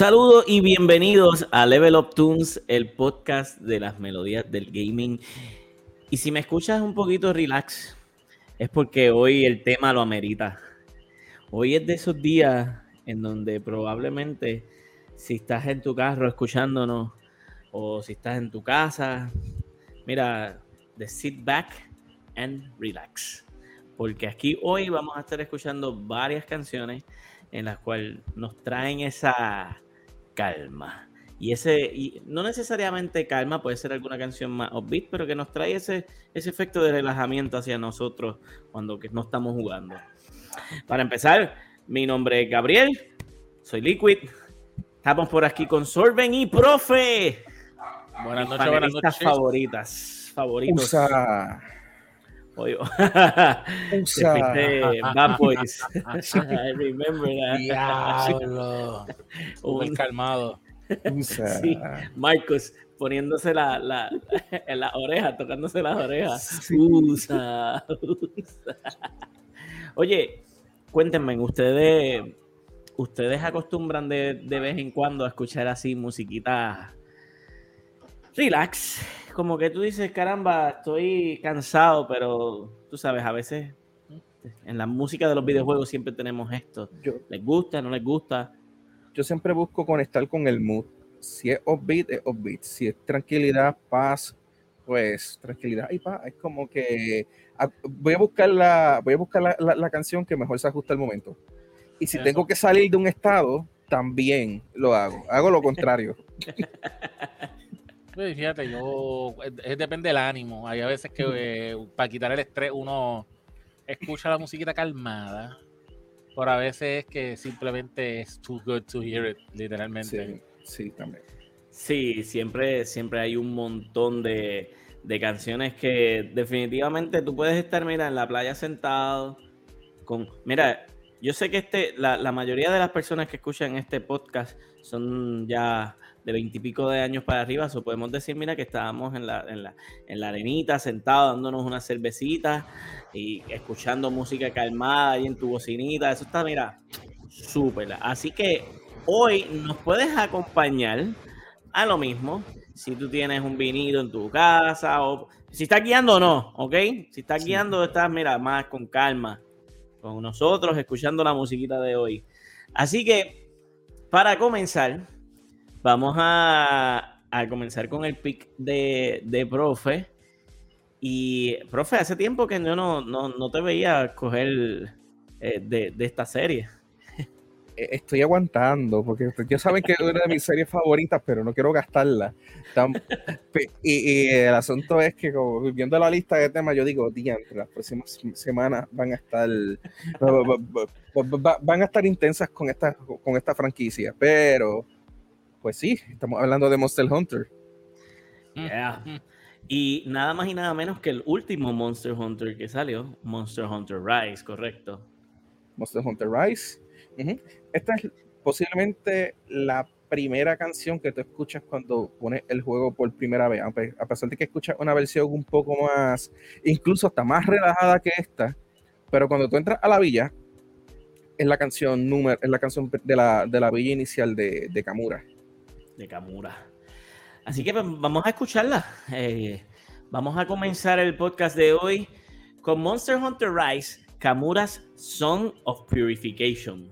Saludos y bienvenidos a Level Up Tunes, el podcast de las melodías del gaming. Y si me escuchas un poquito relax, es porque hoy el tema lo amerita. Hoy es de esos días en donde probablemente si estás en tu carro escuchándonos o si estás en tu casa, mira, de sit back and relax. Porque aquí hoy vamos a estar escuchando varias canciones en las cuales nos traen esa calma. Y ese, y no necesariamente calma, puede ser alguna canción más upbeat, pero que nos trae ese, ese efecto de relajamiento hacia nosotros cuando que no estamos jugando. Para empezar, mi nombre es Gabriel, soy Liquid. Estamos por aquí con Sorben y Profe. Buenas noches, buenas noches. favoritas, favoritos. Usa. Oye, Usa. Bad Boys. I remember that. Diablo. Un- calmado. Usa. Sí, Marcos poniéndose la, la, en la oreja, tocándose las orejas. Sí. Usa, usa. Oye, cuéntenme, ¿ustedes, ustedes acostumbran de, de vez en cuando a escuchar así musiquita relax? Como que tú dices, caramba, estoy cansado, pero tú sabes, a veces en la música de los videojuegos siempre tenemos esto. Yo, ¿Les gusta? ¿No les gusta? yo siempre busco conectar con el mood. Si es upbeat, es upbeat. Si es tranquilidad, paz, pues tranquilidad y paz. Es como que ah, voy a buscar la, voy a buscar la, la- la canción que mejor se ajusta al momento. Y si Eso. tengo que salir de un estado, también lo hago. Hago lo contrario. Pues fíjate, yo. Es, es- depende del ánimo. Hay a veces que eh, para quitar el estrés uno escucha la musiquita calmada. Pero a veces es que simplemente es too good to hear it, literalmente. Sí, sí, también. Sí, siempre, siempre hay un montón de, de canciones que definitivamente tú puedes estar, mira, en la playa sentado con... Mira, yo sé que este, la, la mayoría de las personas que escuchan este podcast son ya de veintipico de años para arriba, o podemos decir, mira, que estábamos en la, en la, en la arenita, sentados, dándonos una cervecita y escuchando música calmada ahí en tu bocinita. Eso está, mira, súper. Así que hoy nos puedes acompañar a lo mismo si tú tienes un vinilo en tu casa o si estás guiando o no, ¿ok? Si estás Sí. guiando, estás, mira, más con calma, con nosotros, escuchando la musiquita de hoy. Así que, para comenzar, vamos a, a comenzar con el pick de, de profe. Y, profe, hace tiempo que yo no, no, no te veía coger eh, de, de esta serie. Eh, Estoy aguantando, porque ya saben que es una de mis series favoritas, pero no quiero gastarla. Y, y el asunto es que, como viendo la lista de temas, yo digo, diantre, las próximas semanas van a estar va- va- va- va- van a estar intensas con esta, con esta franquicia. Pero, pues sí, estamos hablando de Monster Hunter. Mm, Yeah. mm. Y nada más y nada menos que el último Monster Hunter que salió, Monster Hunter Rise, correcto. Monster Hunter Rise. Esta es posiblemente la primera canción que tú escuchas cuando pones el juego por primera vez, a pesar de que escuchas una versión un poco más, incluso hasta más relajada que esta, pero cuando tú entras a la villa, es la canción número, es la canción de la, de la villa inicial de, de Kamura. De Kamura. Así que vamos a escucharla. Eh, vamos a comenzar el podcast de hoy con Monster Hunter Rise, Kamura's Song of Purification.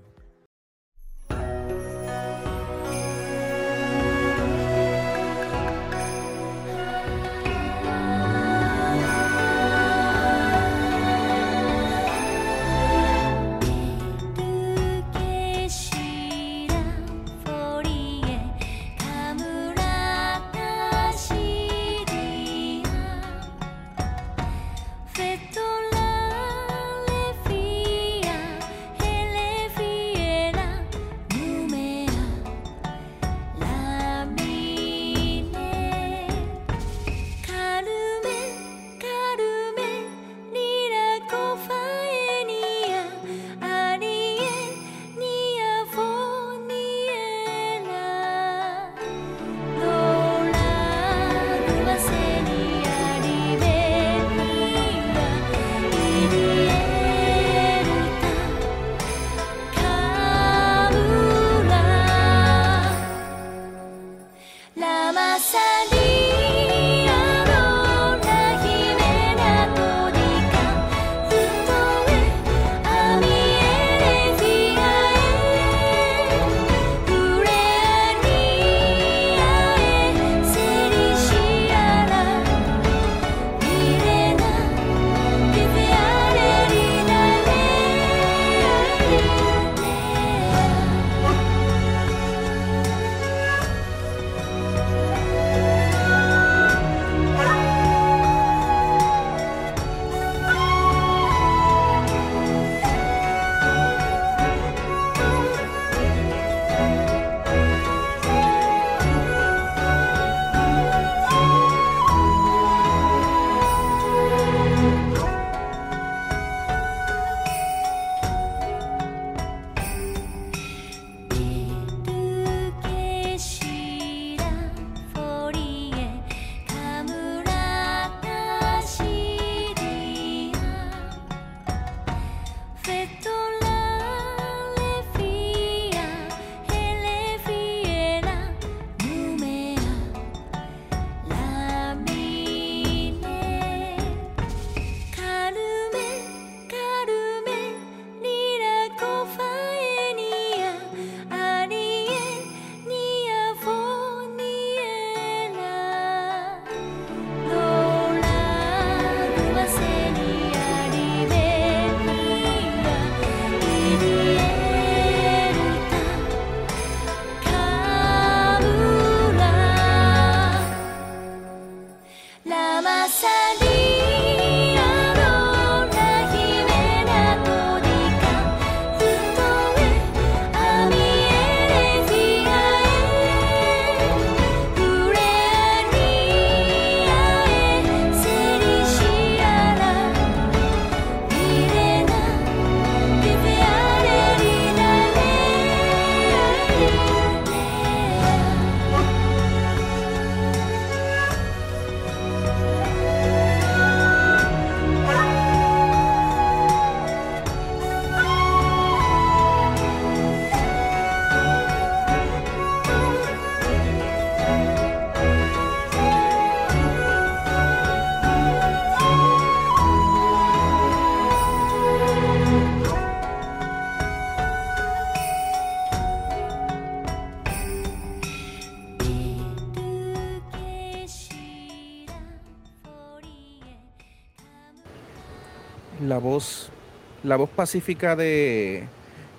La voz pacífica de,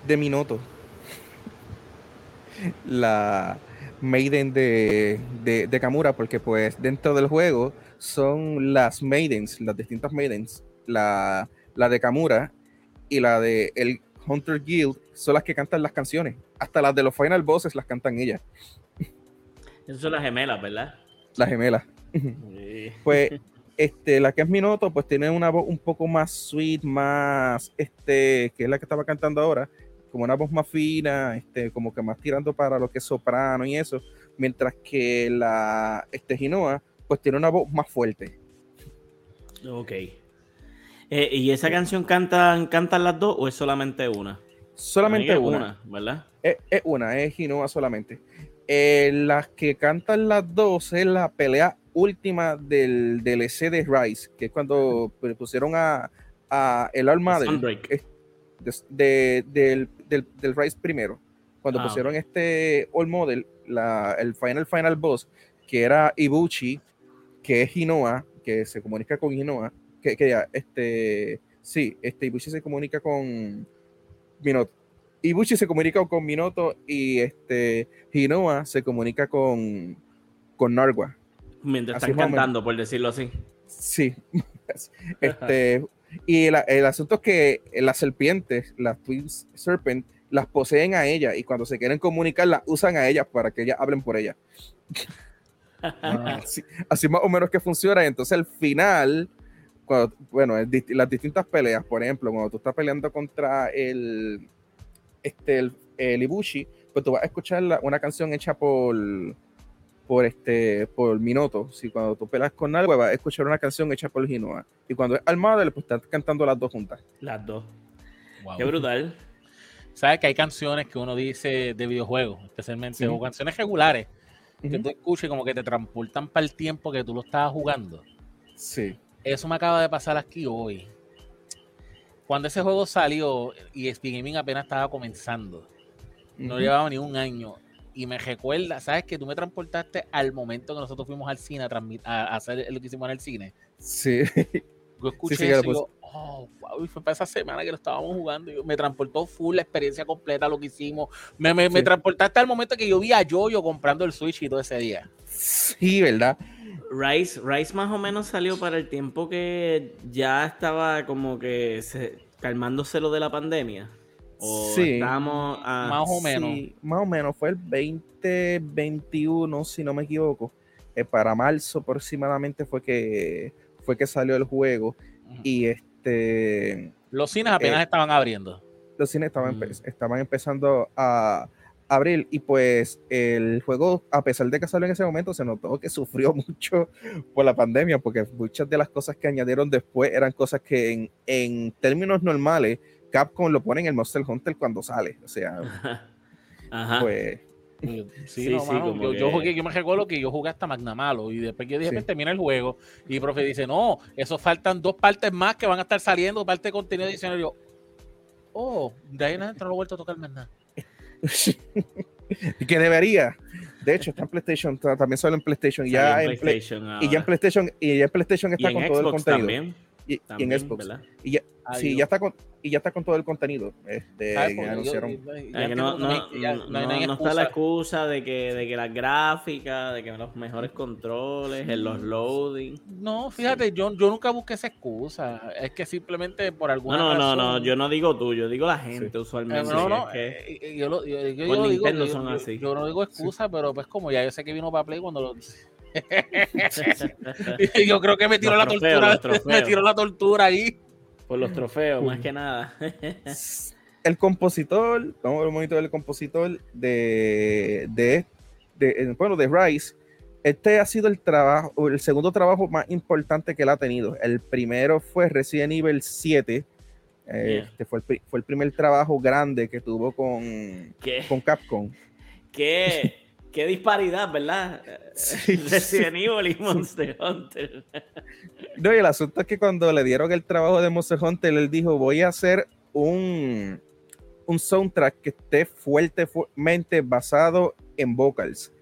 de Minoto. La maiden de, de, de Kamura, porque pues dentro del juego son las maidens, las distintas maidens, la, la de Kamura y la de el Hunter Guild son las que cantan las canciones. Hasta las de los final bosses las cantan ellas. Esas son las gemelas, ¿verdad? Las gemelas. Sí. Pues este, la que es Minoto, pues tiene una voz un poco más sweet, más, este, que es la que estaba cantando ahora, como una voz más fina, este, como que más tirando para lo que es soprano y eso, mientras que la, este, Hinoa, pues tiene una voz más fuerte. Ok. Eh, ¿Y esa canción cantan, cantan las dos o es solamente una? Solamente es una. ¿verdad? Es, es una, es Hinoa solamente. Eh, las que cantan las dos es la pelea última del DLC de Rise, que es cuando pues, pusieron a, a el alma de- del, del, del Rise primero. Cuando Ah, pusieron este All Model, la, el Final Final Boss, que era Ibuchi, que es Hinoa, que se comunica con Hinoa, que, que ya, este, sí, este Ibuchi se comunica con Minoto. Ibuchi se comunica con Minoto y este Hinoa se comunica con, con Narwa. Mientras Así están cantando, por decirlo así. Sí. este, y el, el asunto es que las serpientes, las Twin Serpent, las poseen a ella y cuando se quieren comunicar las usan a ellas para que ellas hablen por ellas. Así, así más o menos que funciona. Entonces al final, cuando, bueno, el las distintas peleas, por ejemplo, cuando tú estás peleando contra el, este, el, el Ibushi, pues tú vas a escuchar la- una canción hecha por, por, este, por Minoto. Si cuando tú peleas con algo, vas a escuchar una canción hecha por Hinoa. Y cuando es Armada, pues están cantando las dos juntas. Las dos. Wow. Qué brutal. Sabes que hay canciones que uno dice de videojuegos, especialmente, Sí. o canciones regulares, que tú escuches como que te transportan para el tiempo que tú lo estabas jugando. Sí. Eso me acaba de pasar aquí hoy. Cuando ese juego salió y Speed Gaming apenas estaba comenzando, no llevaba ni un año. Y me recuerda, ¿sabes? Que tú me transportaste al momento que nosotros fuimos al cine a, hacer lo que hicimos en el cine. Sí. Yo escuché sí, que eso y yo, oh, wow, y fue para esa semana que lo estábamos jugando. y yo- me transportó full la experiencia completa, lo que hicimos. Me, me, me Sí. transportaste al momento que yo vi a Yoyo comprando el Switch y todo ese día. Sí, ¿verdad? Rice, Rice más o menos salió para el tiempo que ya estaba como que se- calmándose lo de la pandemia. O Sí. a- Más o menos. Sí, más o menos. Fue el 2021, si no me equivoco. Eh, para marzo aproximadamente fue que fue que salió el juego. Y este Los cines apenas Eh, estaban abriendo. los cines estaban, Mm. empe- estaban empezando a abrir y pues el juego, a pesar de que salió en ese momento, se notó que sufrió mucho por la pandemia, porque muchas de las cosas que añadieron después eran cosas que en, en términos normales Capcom lo pone en el Monster Hunter cuando sale. O sea, Ajá. pues Sí, Sí, no, sí, mano, yo, jugué, yo me recuerdo que yo jugué hasta Magnamalo y después que yo dije, Sí. termina el juego y el profe dice, no, eso faltan dos partes más que van a estar saliendo, parte de contenido adicional. Y yo, oh, de ahí en adelante no lo he vuelto a tocar más nada. que debería. De hecho, está en PlayStation, ta- también sale en PlayStation y ya, en Play- y ya en. PlayStation y ya en PlayStation Y está en con todo el Xbox contenido. también. Y, y también, en Xbox. ¿verdad? Y ya, sí, Dios. ya está con y ya está con todo el contenido. Este, Ah, no, no, no- no no no está la excusa. de que, de que las gráficas, de que los mejores controles, en los loading. No, fíjate, yo, yo nunca busqué esa excusa. Es que simplemente por No, alguna no, no, no, razón- yo no digo tú, yo digo la gente Sí. Eh, usualmente. no, no, es que- yo, lo- yo- yo- Con yo digo, Nintendo yo- son yo- así. yo no digo excusa, pero pues como ya yo sé que vino para Play cuando lo... yo creo que me tiró Los la trofeos, tortura, me tiró la tortura ahí. Por los trofeos, más que nada. el compositor, vamos a ver un momento del compositor de, de, de- eh, bueno, de Rise. Este ha sido el trabajo, el segundo trabajo más importante que él ha tenido. El primero fue Resident Evil 7. eh, Yeah. Este fue el, fue el primer trabajo grande que tuvo con, ¿Qué, con Capcom. qué, qué disparidad, ¿verdad? Resident Evil y Monster Hunter. No, y el asunto es que cuando le dieron el trabajo de Monster Hunter, él dijo, voy a hacer un, un soundtrack que esté fuertemente basado en vocals.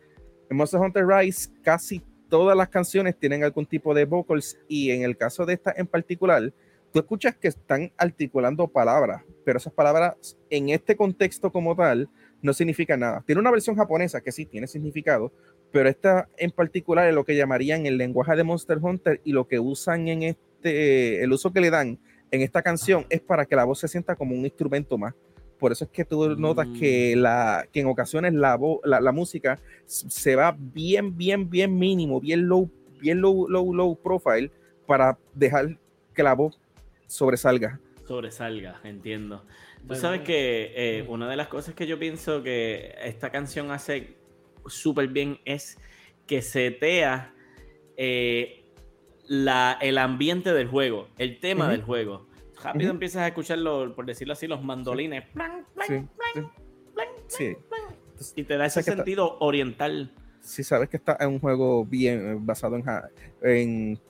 En Monster Hunter Rise casi todas las canciones tienen algún tipo de vocals y en el caso de esta en particular, tú escuchas que están articulando palabras, pero esas palabras en este contexto como tal no significan nada. Tiene una versión japonesa que sí tiene significado, pero esta en particular es lo que llamarían el lenguaje de Monster Hunter y lo que usan en este, el uso que le dan en esta canción es para que la voz se sienta como un instrumento más. Por eso es que tú notas que, mm. la, que en ocasiones la, la, la, música se va bien, bien, bien mínimo, bien low, bien low, low, low profile para dejar que la voz sobresalga. Sobresalga, entiendo. Tú sabes que eh, una de las cosas que yo pienso que esta canción hace súper bien es que setea eh, la, el ambiente del juego, el tema del juego. Rápido empiezas a escucharlo, por decirlo así, los mandolines. Sí, y te da ese sentido oriental. Si sabes que está en un juego bien eh, basado en, en,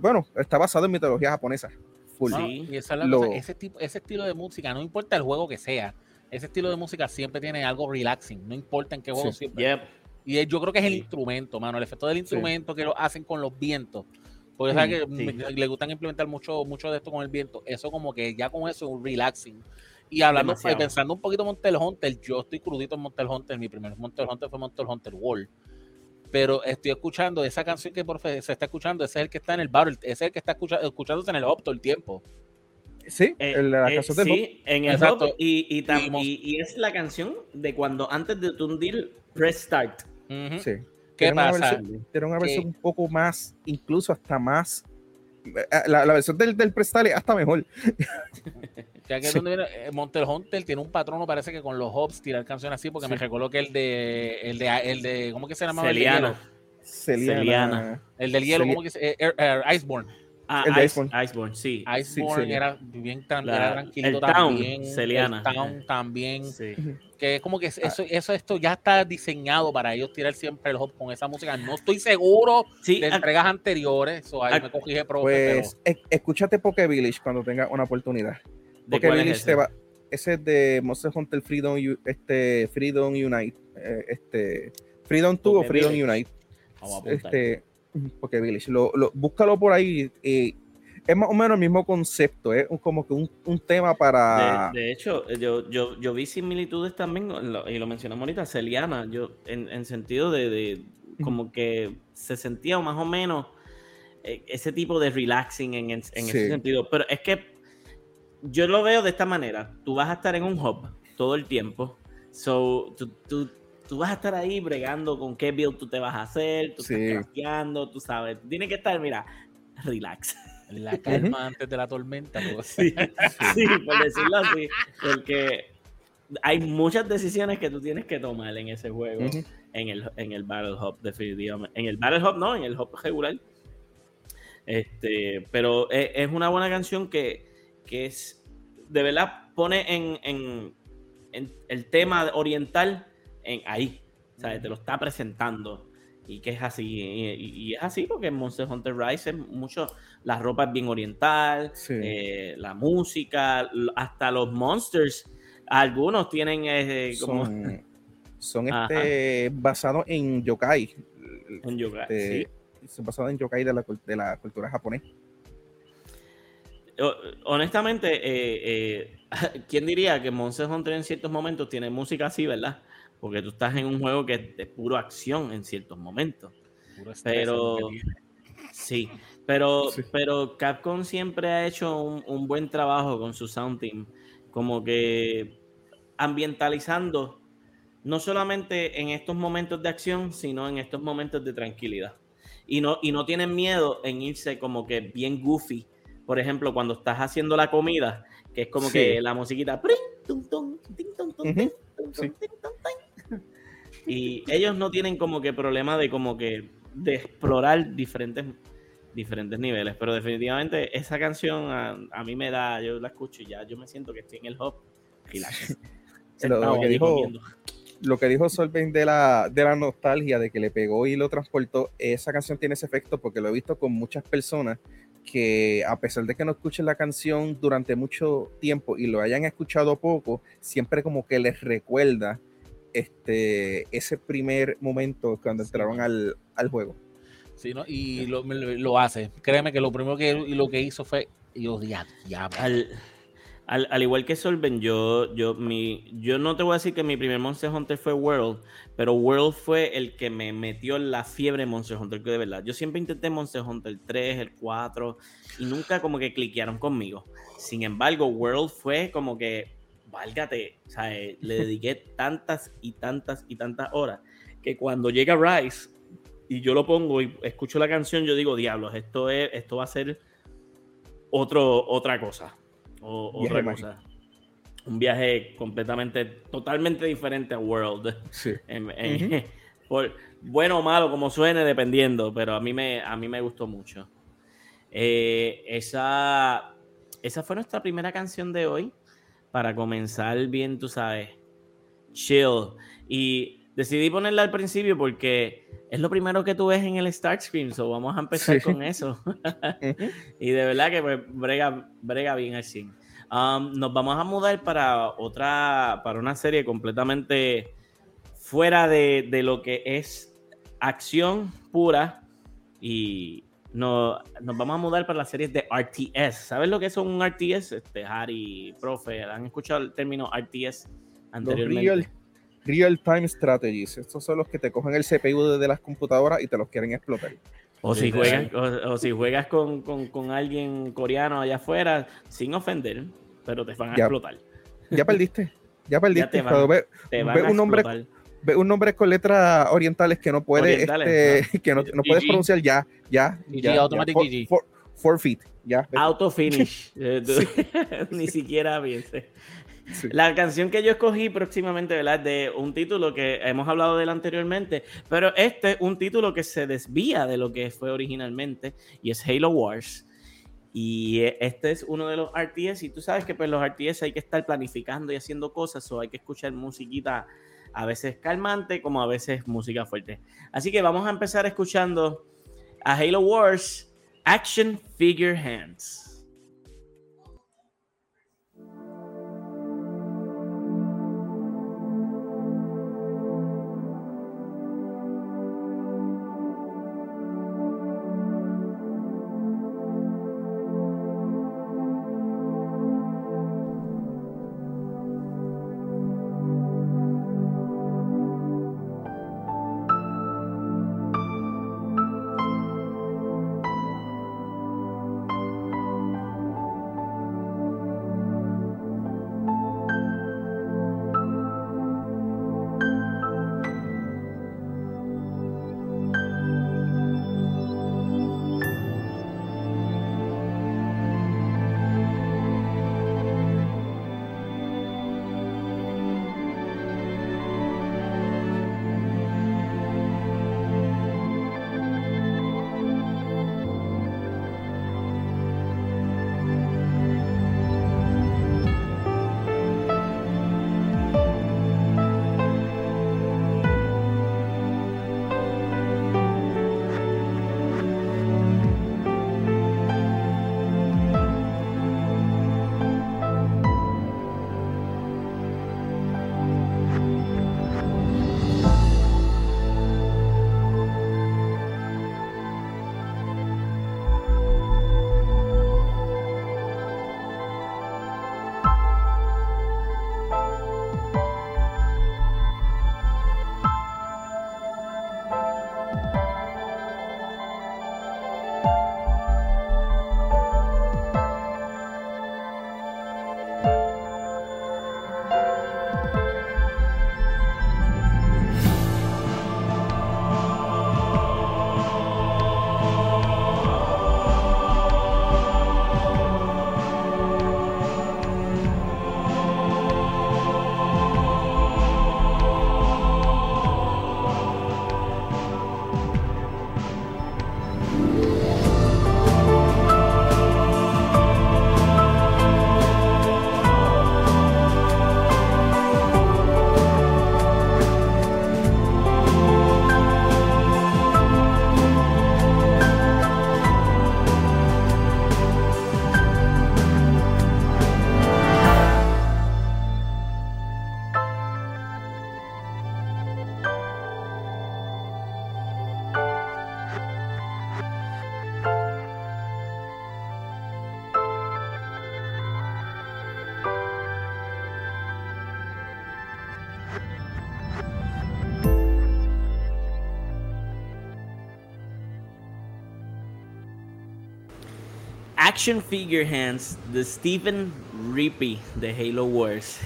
bueno, está basado en mitología japonesa. Sí, y esa es la cosa, ese, tipo, ese estilo de música, no importa el juego que sea, ese estilo de música siempre tiene algo relaxing, no importa en qué juego siempre. Y yo creo que es el instrumento, mano, el efecto del instrumento que lo hacen con los vientos. Porque que le gustan implementar mucho, mucho de esto con el viento. Eso como que ya con eso es un relaxing. Y hablando, pensando un poquito en Monster Hunter, yo estoy crudito en Monster Hunter. Mi primer Monster Hunter fue Monster Hunter World. Pero estoy escuchando esa canción que por se está escuchando, ese es el que está en el bar, ese es el que está escuchando, escuchándose en el hop todo el tiempo. Sí, eh, la eh, sí, en el hop y, y, es la canción de cuando antes de tundir Press Start. Sí. ¿Qué pasa? Era una versión un poco más, incluso hasta más. Eh, la, la versión del, del Prestale hasta mejor. Ya que donde viene, eh, Monster Hunter tiene un patrono, parece que con los hops tirar canciones así, porque me recuerdo que el de, el de, el de, ¿cómo que se llama? Celiano. Celiana. El del hielo, ¿cómo que se llama? Iceborne. Ah, el de Iceborne. Iceborne, sí. Iceborne era bien era tranquilo el también. Town, Celiana. El Town también. Sí. Que es como que eso, eso esto ya está diseñado para ellos tirar siempre el hop con esa música. No estoy seguro sí, de entregas anteriores. O ahí me cogí de profe, pues pero... escúchate Poké Village cuando tenga una oportunidad. Poké Village es ese? Va, ese es de Monster Hunter Freedom, este, Freedom Unite. Eh, este, Freedom 2 o Freedom Unite. Vamos a este, porque Village, lo, búscalo por ahí. es más o menos el mismo concepto, es como que un, un tema para. De, hecho, yo, yo, yo, vi similitudes también, y lo mencionamos ahorita, Celiana, yo, en, en sentido de, de, como que se sentía más o menos eh, ese tipo de relaxing en, en, ese sentido. Pero es que yo lo veo de esta manera: tú vas a estar en un hub todo el tiempo. So, tú tú vas a estar ahí bregando con qué build tú te vas a hacer, tú estás crafteando, tú sabes. Tienes que estar, mira, relax. La calma antes de la tormenta. Sí, sí, por decirlo así. Porque hay muchas decisiones que tú tienes que tomar en ese juego, en, el, en el Battle Hub, definitivamente. En el Battle Hub, no, en el Hub regular. Este, pero e, es, una buena canción que, que, es, de verdad, pone en, en, en el tema oriental ahí. ¿sabes? Te lo está presentando. Y que es así. Y, es así porque en Monster Hunter Rise es mucho. La ropa es bien oriental. Eh, la música. Hasta los monsters. Algunos tienen. Eh, como... Son, este, basados en yokai. En yokai. Este, son basados en yokai de la, de la cultura japonesa honestamente, eh, ¿quién diría que Monster Hunter en ciertos momentos tiene música así, verdad? porque tú estás en un juego que es de puro acción en ciertos momentos. pero sí, pero, pero Capcom siempre ha hecho un, buen trabajo con su sound team, como que ambientalizando no solamente en estos momentos de acción, sino en estos momentos de tranquilidad. Y no, y no tienen miedo en irse como que bien goofy. Por ejemplo, cuando estás haciendo la comida, que es como que la musiquita. Y ellos no tienen como que problema de como que de explorar diferentes, diferentes niveles. Pero definitivamente esa canción a, mí me da, yo la escucho y ya yo me siento que estoy en el hop. lo, que dijo, lo que dijo Solveig de la, de la nostalgia, de que le pegó y lo transportó, esa canción tiene ese efecto porque lo he visto con muchas personas que a pesar de que no escuchen la canción durante mucho tiempo y lo hayan escuchado poco, siempre como que les recuerda este, ese primer momento cuando entraron al, al juego. Sí, ¿no? y lo, lo, hace. Créeme que lo primero que, lo que hizo fue yo dije, ya, al, al, al, igual que Solven, yo, yo, mi, yo no te voy a decir que mi primer Monster Hunter fue World, pero World fue el que me metió la fiebre Monster Hunter, que de verdad. Yo siempre intenté Monster Hunter 3, el 4, y nunca como que cliquearon conmigo. Sin embargo, World fue como que, válgate, o sea, le dediqué tantas y tantas y tantas horas que cuando llega Rise y yo lo pongo y escucho la canción, yo digo, diablos, esto, es, esto va a ser otro, otra cosa o otra cosa. Un viaje completamente, totalmente diferente a World. Sí. por, bueno o malo, como suene, dependiendo, pero a mí me, a mí me gustó mucho. Eh, esa, esa fue nuestra primera canción de hoy. Para comenzar bien, tú sabes, chill. Y decidí ponerla al principio porque es lo primero que tú ves en el start screen, so vamos a empezar con eso. y de verdad que pues, brega, brega bien al um, nos vamos a mudar para otra, para una serie completamente fuera de, lo que es acción pura y no, nos vamos a mudar para las series de RTS. ¿Sabes lo que es un RTS? Este, Harry, profe, ¿han escuchado el término RTS anteriormente? Real Time Strategies. Estos son los que te cogen el CPU de las computadoras y te los quieren explotar. O si juegas, o, si juegas con, alguien coreano allá afuera, sin ofender, pero te van a explotar. Ya perdiste. Ya perdiste. ve, un nombre, ve un nombre con letras orientales que no puede, este, que no, puedes pronunciar ya, ya. ya, automatic Forfeit, ya. Auto finish. Ni siquiera piense. La canción que yo escogí próximamente, ¿verdad? De un título que hemos hablado de él anteriormente, pero este es un título que se desvía de lo que fue originalmente y es Halo Wars. Y este es uno de los RTS y tú sabes que pues los RTS hay que estar planificando y haciendo cosas o hay que escuchar musiquita a veces calmante como a veces música fuerte. Así que vamos a empezar escuchando a Halo Wars Action Figure Hands. Action Figure Hands de Stephen Rippey de Halo Wars.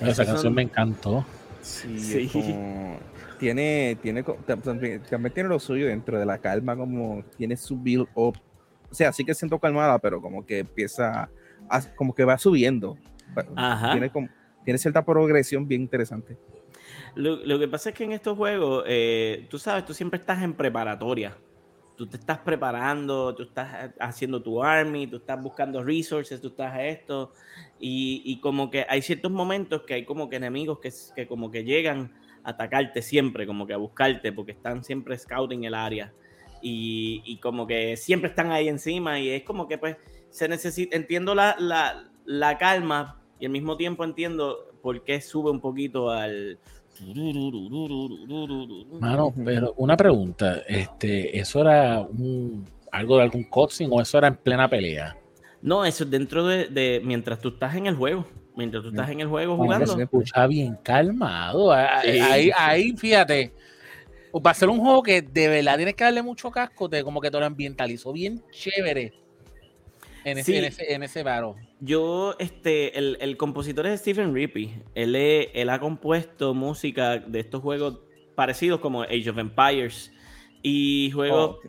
Esa canción me encantó. Sí, sí. tiene, tiene, también, tiene lo suyo dentro de la calma, como tiene su build up. O sea, sí que siento calmada, pero como que empieza, como que va subiendo. Tiene, tiene cierta progresión bien interesante. Lo, que pasa es que en estos juegos, eh, tú sabes, tú siempre estás en preparatoria. Tú te estás preparando, tú estás haciendo tu army, tú estás buscando resources, tú estás a esto. Y, como que hay ciertos momentos que hay como que enemigos que, que como que llegan a atacarte siempre, como que a buscarte, porque están siempre scouting el área. Y, y, como que siempre están ahí encima y es como que pues se necesita, entiendo la, la, la calma y al mismo tiempo entiendo por qué sube un poquito al, Mano, pero una pregunta, este, ¿eso era un, algo de algún coaching o eso era en plena pelea? No, eso es dentro de, mientras tú estás en el juego. Mientras tú estás en el juego jugando. Se escucha bien calmado. Ahí, ahí, fíjate. Va a ser un juego que de verdad tienes que darle mucho casco, de como que te lo ambientalizó bien chévere en ese, en ese, en ese varo. Yo, este, el, el, compositor es Stephen Rippey. Él, él ha compuesto música de estos juegos parecidos como Age of Empires y juegos oh,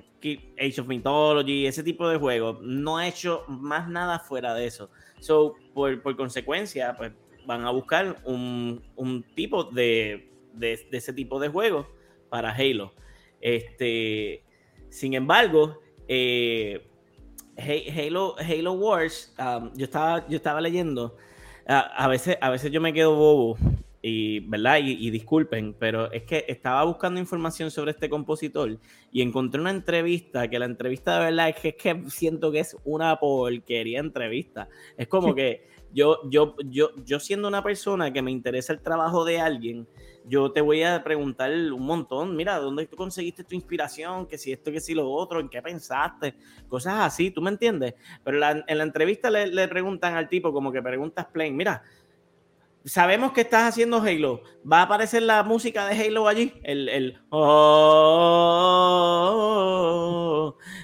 Age of Mythology, ese tipo de juegos. No ha hecho más nada fuera de eso. So, por, por consecuencia, pues van a buscar un, un tipo de, de, de, ese tipo de juegos para Halo. Este, sin embargo, eh, Halo, Halo Wars, um, yo, estaba, yo estaba leyendo, a, veces, a veces yo me quedo bobo, y, ¿verdad? Y, disculpen, pero es que estaba buscando información sobre este compositor y encontré una entrevista, que la entrevista de verdad es que, es que siento que es una porquería entrevista. Es como que yo, yo, yo, yo siendo una persona que me interesa el trabajo de alguien, yo te voy a preguntar un montón, mira, ¿dónde tú conseguiste tu inspiración? Que si esto, que si lo otro, ¿en qué pensaste? Cosas así, ¿tú me entiendes? Pero en la entrevista le, preguntan al tipo como que preguntas plain, mira, sabemos que estás haciendo Halo, ¿va a aparecer la música de Halo allí? El, el oh,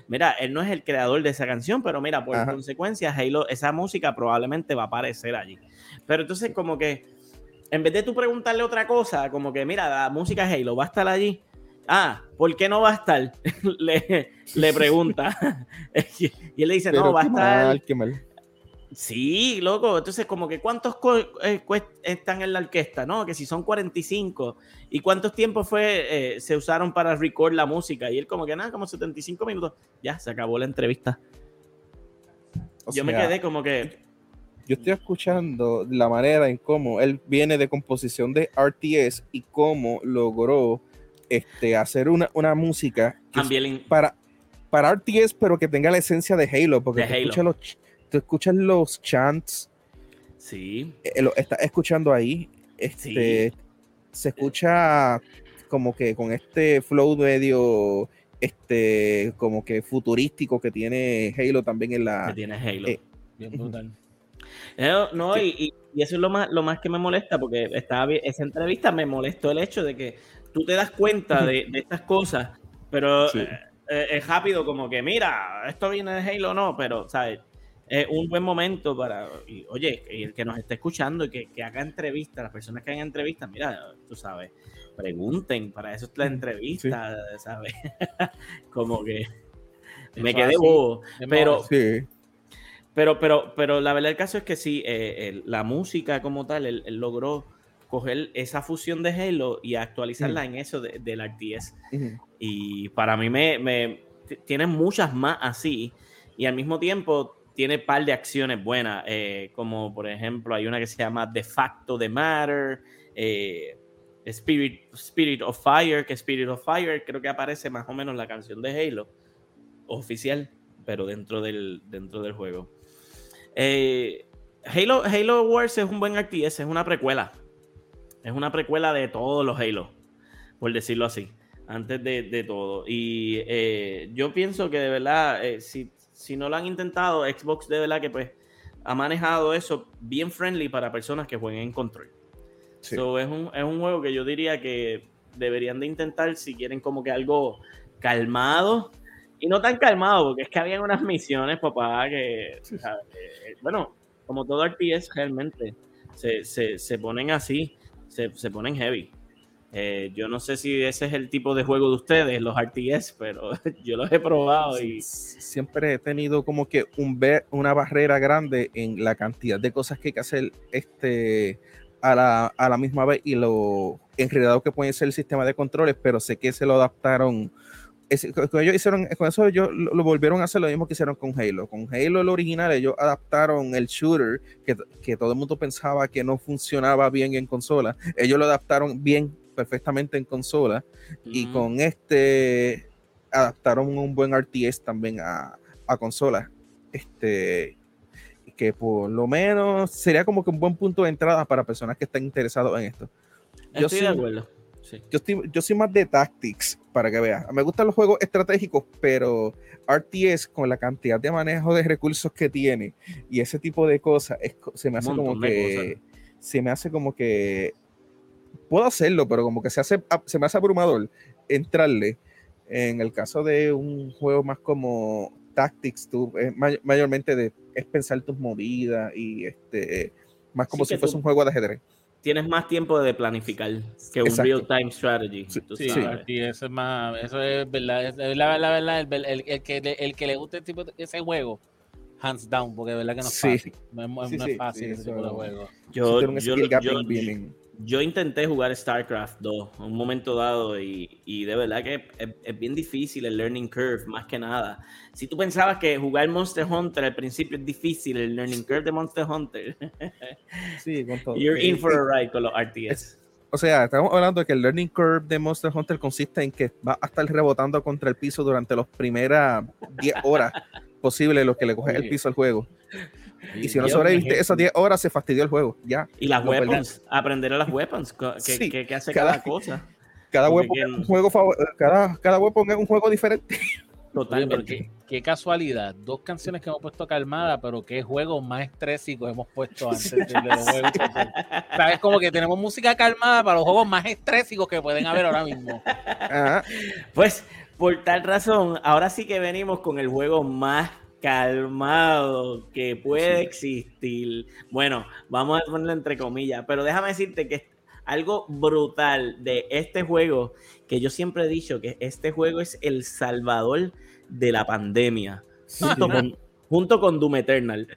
mira, él no es el creador de esa canción, pero mira, por consecuencia, Halo, esa música probablemente va a aparecer allí. Pero entonces como que en vez de tú preguntarle otra cosa, como que, mira, la música Halo va a estar allí. Ah, ¿por qué no va a estar? le, le pregunta. y él le dice, no, va a estar. Sí, loco. Entonces, como que cuántos eh, están en la orquesta, ¿no? Que si son 45. ¿Y cuántos tiempos fue, eh, se usaron para record la música? Y él como que nada, como 75 minutos. Ya, se acabó la entrevista. Yo me quedé como que, yo estoy escuchando la manera en cómo él viene de composición de RTS y cómo logró este, hacer una, música para, para RTS, pero que tenga la esencia de Halo, porque tú, Escuchas los, chants. Sí. Eh, lo está escuchando ahí. Este, Se escucha como que con este flow medio este como que futurístico que tiene Halo también en la que tiene Halo eh, bien brutal eh, no, y, eso es lo más, lo más que me molesta, porque estaba esa entrevista me molestó el hecho de que tú te das cuenta de, estas cosas, pero eh, eh, es rápido como que, mira, esto viene de Halo, no, pero, ¿sabes? Es un buen momento para, oye, el que nos esté escuchando y que, haga entrevistas, las personas que hagan entrevistas, mira, tú sabes, pregunten, para eso es la entrevista, ¿sabes? como que me quedé bobo, pero... Sí pero, pero, pero la verdad del caso es que sí, eh, la música como tal, él, logró coger esa fusión de Halo y actualizarla en eso de, del RTS. Y para mí me, me tiene muchas más así. Y al mismo tiempo tiene un par de acciones buenas. Eh, como por ejemplo, hay una que se llama De facto de Matter. Eh, Spirit, Spirit of Fire, que Spirit of Fire creo que aparece más o menos la canción de Halo oficial, pero dentro del, dentro del juego. Eh, Halo, Halo Wars es un buen RTS, es una precuela. Es una precuela de todos los Halo, por decirlo así, antes de, todo. Y yo pienso que de verdad, si, si, no lo han intentado, Xbox de verdad que pues ha manejado eso bien friendly para personas que jueguen en control. es, un, es un juego que yo diría que deberían de intentar si quieren como que algo calmado Y no tan calmado, porque es que habían unas misiones, papá, que, eh, bueno, como todo RTS realmente, se, se, se ponen así, se, se ponen heavy. Eh, yo no sé si ese es el tipo de juego de ustedes, los RTS, pero yo los he probado y... Siempre he tenido como que un una barrera grande en la cantidad de cosas que hay que hacer este, a, la, a la misma vez y lo enredado que puede ser el sistema de controles, pero sé que se lo adaptaron con, ellos hicieron, con eso ellos lo, volvieron a hacer lo mismo que hicieron con Halo. Con Halo, el original, ellos adaptaron el shooter que, que, todo el mundo pensaba que no funcionaba bien en consola. Ellos lo adaptaron bien, perfectamente en consola. Y con este adaptaron un buen RTS también a, a consola. Este, que por lo menos sería como que un buen punto de entrada para personas que están interesados en esto. Yo Estoy de acuerdo. Yo, yo soy más de tactics, para que veas. Me gustan los juegos estratégicos, pero RTS con la cantidad de manejo de recursos que tiene y ese tipo de cosas, se me hace como que... Se me hace como que... Puedo hacerlo, pero como que se, hace, se me hace abrumador entrarle. En el caso de un juego más como Tactics, tú, mayormente de, es pensar tus movidas y este, más como si fuese un juego de ajedrez tienes más tiempo de planificar que un real-time strategy. Sí, y eso es más, eso es verdad, es, la, verdad, el, el, que, el que le guste tipo, ese juego, hands down, porque es verdad que no es fácil. No, es fácil ese tipo de juego. Yo, yo, yo, yo intenté jugar StarCraft 2 en un momento dado y, y de verdad que es, bien difícil el learning curve, más que nada. Si tú pensabas que jugar Monster Hunter al principio es difícil, el learning curve de Monster Hunter, sí, con todo. you're in for a ride con los RTS. o sea, estamos hablando de que el learning curve de Monster Hunter consiste en que va a estar rebotando contra el piso durante las primeras 10 horas posibles lo que le coge el piso al juego. Y si no sobreviviste esas 10 horas, se fastidió el juego. Ya. Y las weapons, aprender a las weapons, que, hace cada, cosa. Cada weapon, es un juego cada, cada weapon es un juego diferente. Totalmente. Qué, casualidad. Dos canciones que hemos puesto calmadas, pero qué juegos más estrésicos hemos puesto antes de, los juegos. ¿Sabes? Como que tenemos música calmada para los juegos más estrésicos que pueden haber ahora mismo. Pues por tal razón, ahora sí que venimos con el juego más calmado que puede existir. Bueno, vamos a ponerlo entre comillas, pero déjame decirte que algo brutal de este juego, que yo siempre he dicho que este juego es el salvador de la pandemia. Junto con, Doom Eternal.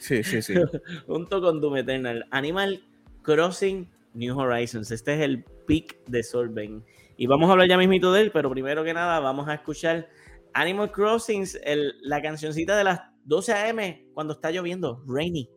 Sí, sí, sí. junto con Doom Eternal. Animal Crossing New Horizons. Este es el pick de Sorben. Y vamos a hablar ya mismito de él, pero primero que nada vamos a escuchar Animal Crossing, la cancioncita de las 12 a.m. cuando está lloviendo, Rainy.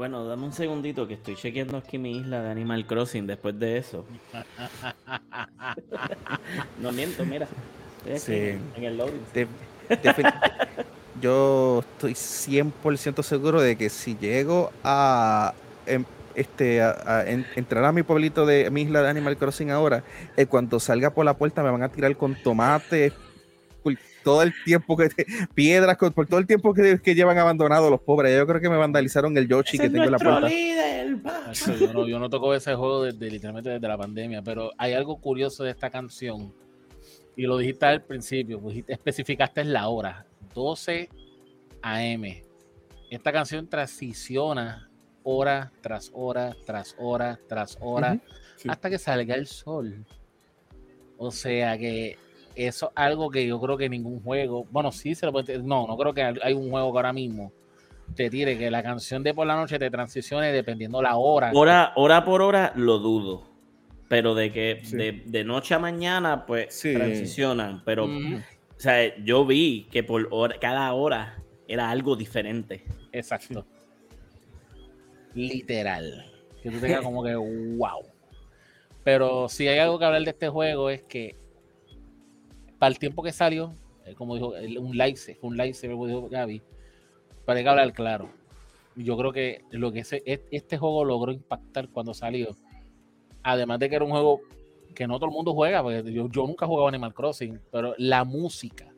Bueno, dame un segundito que estoy chequeando aquí mi isla de Animal Crossing después de eso. no miento, mira. sí. en el loading. yo estoy 100% seguro de que si llego a em, este, a, entrar a mi pueblito de mi isla de Animal Crossing ahora, en cuanto salga por la puerta me van a tirar con tomates, por todo el tiempo que piedras, por todo el tiempo que, llevan abandonados los pobres. Yo creo que me vandalizaron el Yoshi que tengo en la puerta. yo, no, yo no toco ese juego desde, literalmente desde la pandemia, pero hay algo curioso de esta canción. Y lo dijiste al principio, pues, especificaste la hora, 12 AM. Esta canción transiciona hora tras hora, tras hora, tras hora, hasta que salga el sol. O sea que eso es algo que yo creo que ningún juego, bueno, sí se lo puede, no, no creo que hay un juego que ahora mismo te tire que la canción de por la noche te transicione dependiendo la hora. Hora, hora por hora lo dudo, pero de que de, noche a mañana pues transicionan, pero o sea, yo vi que por hora, cada hora era algo diferente. Exacto literal. Que tú tengas como que wow. Pero si hay algo que hablar de este juego es que para el tiempo que salió, eh, como dijo, un like, un like, como dijo Gaby, para que hablar claro. Yo creo que lo que ese, este juego logró impactar cuando salió, además de que era un juego que no todo el mundo juega, porque yo, yo nunca he jugado Animal Crossing, pero la música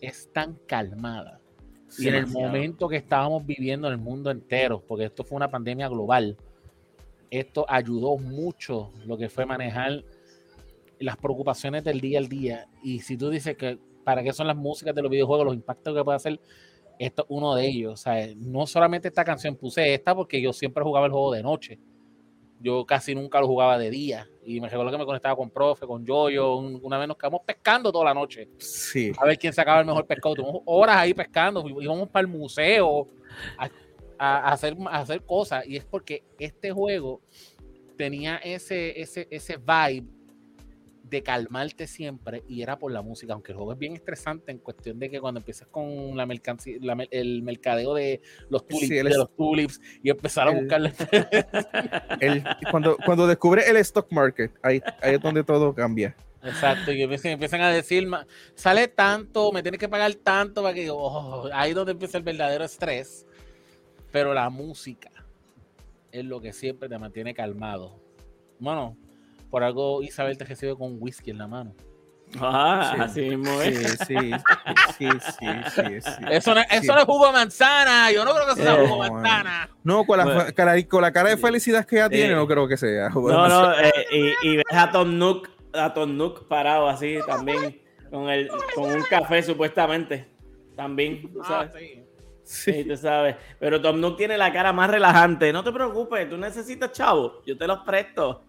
es tan calmada y en el momento que estábamos viviendo en el mundo entero, porque esto fue una pandemia global, esto ayudó mucho lo que fue manejar las preocupaciones del día al día. Y si tú dices que para qué son las músicas de los videojuegos, los impactos que puede hacer, esto es uno de ellos. O sea, no solamente esta canción, puse esta porque yo siempre jugaba el juego de noche. Yo casi nunca lo jugaba de día. Y me recuerdo que me conectaba con profe, con Yoyo. una vez nos quedamos pescando toda la noche. Sí. A ver quién sacaba el mejor pescado. Tuvimos horas ahí pescando. Íbamos para el museo a, hacer, a hacer cosas. Y es porque este juego tenía ese, ese, ese vibe de calmarte siempre y era por la música, aunque el juego es bien estresante en cuestión de que cuando empiezas con la mercancía, el mercadeo de los tulips, de los tulips y empezar a buscarle. cuando, cuando descubre el stock market, ahí, ahí es donde todo cambia. Exacto, y empiezan, a decir, sale tanto, me tienes que pagar tanto para que oh, ahí es donde empieza el verdadero estrés. Pero la música es lo que siempre te mantiene calmado. Bueno, por algo Isabel te recibe con whisky en la mano. Ah, así mismo es. Sí, sí, sí, sí, sí, Eso, no, eso no es jugo de manzana. Yo no creo que sea jugo de manzana. No, con la, con la, cara de felicidad que ella tiene, no creo que sea. Jugo no, no, eh, y, y, ves a Tom Nook, a Tom Nook parado así también, con, el, con un café supuestamente. También, ah, Sí. Sí. tú sabes. Pero Tom Nook tiene la cara más relajante. No te preocupes, tú necesitas chavo. Yo te los presto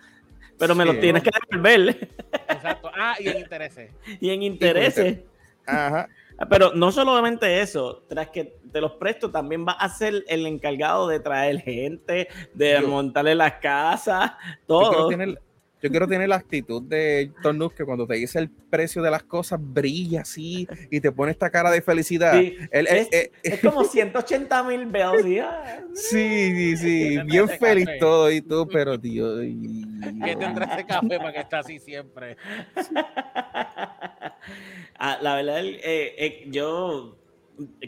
pero me los tienes que devolver. Exacto. Ah, y en intereses. y en intereses. Ajá. Pero no solamente eso, tras que te los presto, también vas a ser el encargado de traer gente, de montarle las casas, todo. Yo quiero tener la actitud de Tornus que cuando te dice el precio de las cosas brilla así y te pone esta cara de felicidad. es, como 180 mil bells. Sí, sí, sí. Bien feliz todo y todo, pero tío. ¿Qué tendrá ese café para que esté así siempre? Ah, la verdad, eh, eh, yo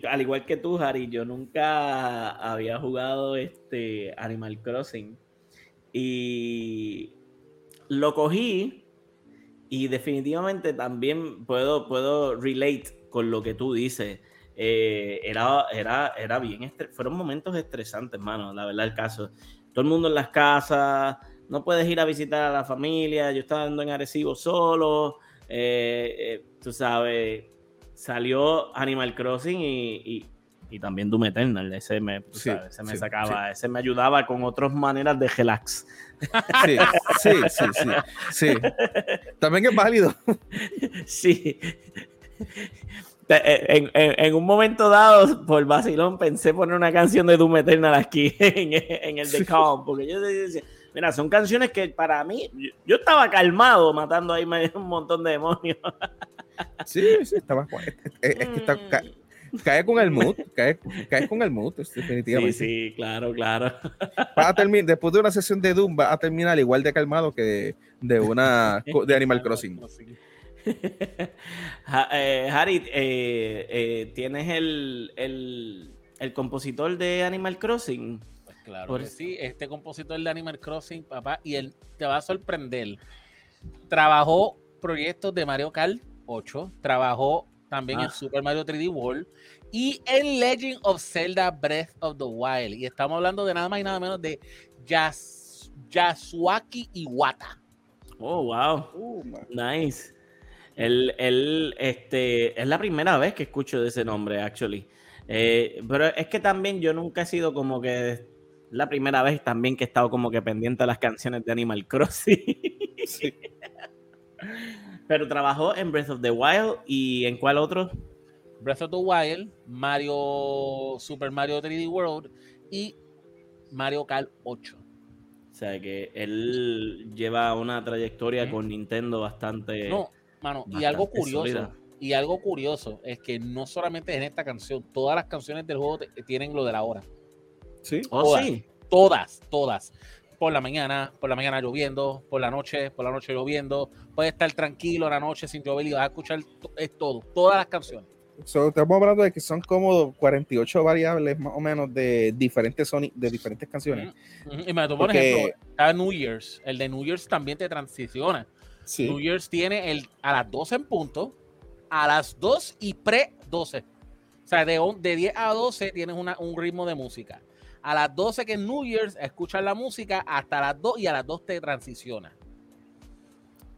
al igual que tú, Harry, yo nunca había jugado este Animal Crossing. Y lo cogí y definitivamente también puedo, puedo relate con lo que tú dices. Eh, era, era, era bien, fueron momentos estresantes, hermano, la verdad el caso. Todo el mundo en las casas, no puedes ir a visitar a la familia, yo estaba andando en Arecibo solo, eh, eh, tú sabes, salió Animal Crossing y también Doom Eternal, ese me, me sacaba, ese me ayudaba con otras maneras de relax. Sí, sí, sí, sí, También es válido. Sí. En, en, un momento dado, por vacilón, pensé poner una canción de Doom Eternal aquí en, el The Calm, porque yo decía, mira, son canciones que para mí, yo, estaba calmado matando ahí un montón de demonios. Sí, sí, estaba. Es, que está, cae con el mood, cae, con el mood, definitivamente. Sí, sí, claro, claro. después de una sesión de Doom va a terminar igual de calmado que de, una de Animal Crossing. eh, Harry, eh, eh, ¿tienes el, el, el, compositor de Animal Crossing? Pues Claro Por que sí, este compositor de Animal Crossing, papá, y él te va a sorprender. Trabajó proyectos de Mario Kart 8, trabajó también en Ah. Super Mario 3D World y en Legend of Zelda Breath of the Wild. Y estamos hablando de nada más y nada menos de Yas- Yasuaki Iwata. Oh, wow. Uh. Nice. Él, él, este, es la primera vez que escucho de ese nombre, actually. Eh, pero es que también yo nunca he sido como que la primera vez también que he estado como que pendiente de las canciones de Animal Crossing. Sí. Pero trabajó en Breath of the Wild y en cuál otro? Breath of the Wild, Mario Super Mario 3D World y Mario Kart 8. O sea que él lleva una trayectoria con Nintendo bastante. No, mano, y algo curioso, sólida. y algo curioso es que no solamente en esta canción, todas las canciones del juego tienen lo de la hora. Sí. Oh, todas. sí. Todas, todas. Por la mañana, por la mañana lloviendo, por la noche, por la noche lloviendo. Puedes estar tranquilo la noche sin llover y vas a escuchar es todo, todas las canciones. So, estamos hablando de que son como 48 variables más o menos de diferentes soni- de diferentes canciones. Ujú, Y me tomo Porque- ejemplo, está New Year's, el de New Year's también te transiciona. Sí. New Year's tiene el, a las 12 en punto, a las 2 y pre-12. O sea, de, de 10 a 12 tienes una- un ritmo de música. A las 12 que es New Year's, escuchas la música hasta las 2 y a las 2 te transiciona.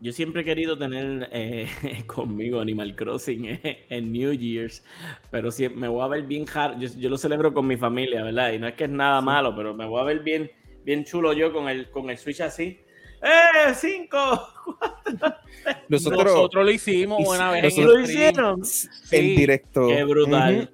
Yo siempre he querido tener eh, conmigo Animal Crossing eh, en New Year's, pero si me voy a ver bien hard. Yo, yo lo celebro con mi familia, ¿verdad? Y no es que es nada malo, pero me voy a ver bien, bien chulo yo con el, con el Switch así. ¡Eh! ¡Cinco! Nosotros, Nosotros lo hicimos una vez en ¿Lo hicieron? en Sí, directo. ¡Qué brutal!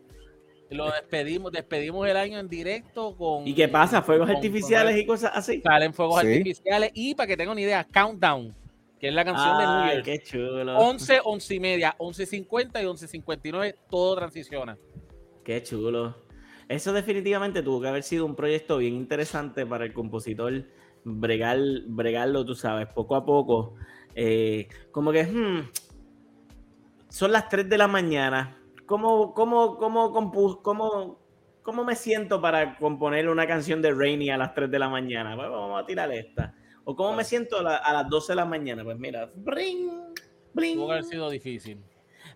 Lo despedimos, despedimos el año en directo con. ¿Y qué pasa? ¿Fuegos con- artificiales y cosas así? Salen fuegos Sí. artificiales y para que tengan una idea, Countdown, que es la canción de New ¡Ay, Year. qué chulo! 11, 11 y media, 11.50 y 11.59, todo transiciona. Qué chulo. Eso definitivamente tuvo que haber sido un proyecto bien interesante para el compositor bregar, bregarlo, tú sabes, poco a poco. Eh, como que hmm, son las 3 de la mañana. ¿Cómo, cómo, cómo, compu- cómo, cómo me siento para componer una canción de Rainy a las 3 de la mañana? Pues vamos a tirar esta. ¿O cómo me siento a, la- a las 12 de la mañana? Pues mira, bring, bring. Que haber sido difícil.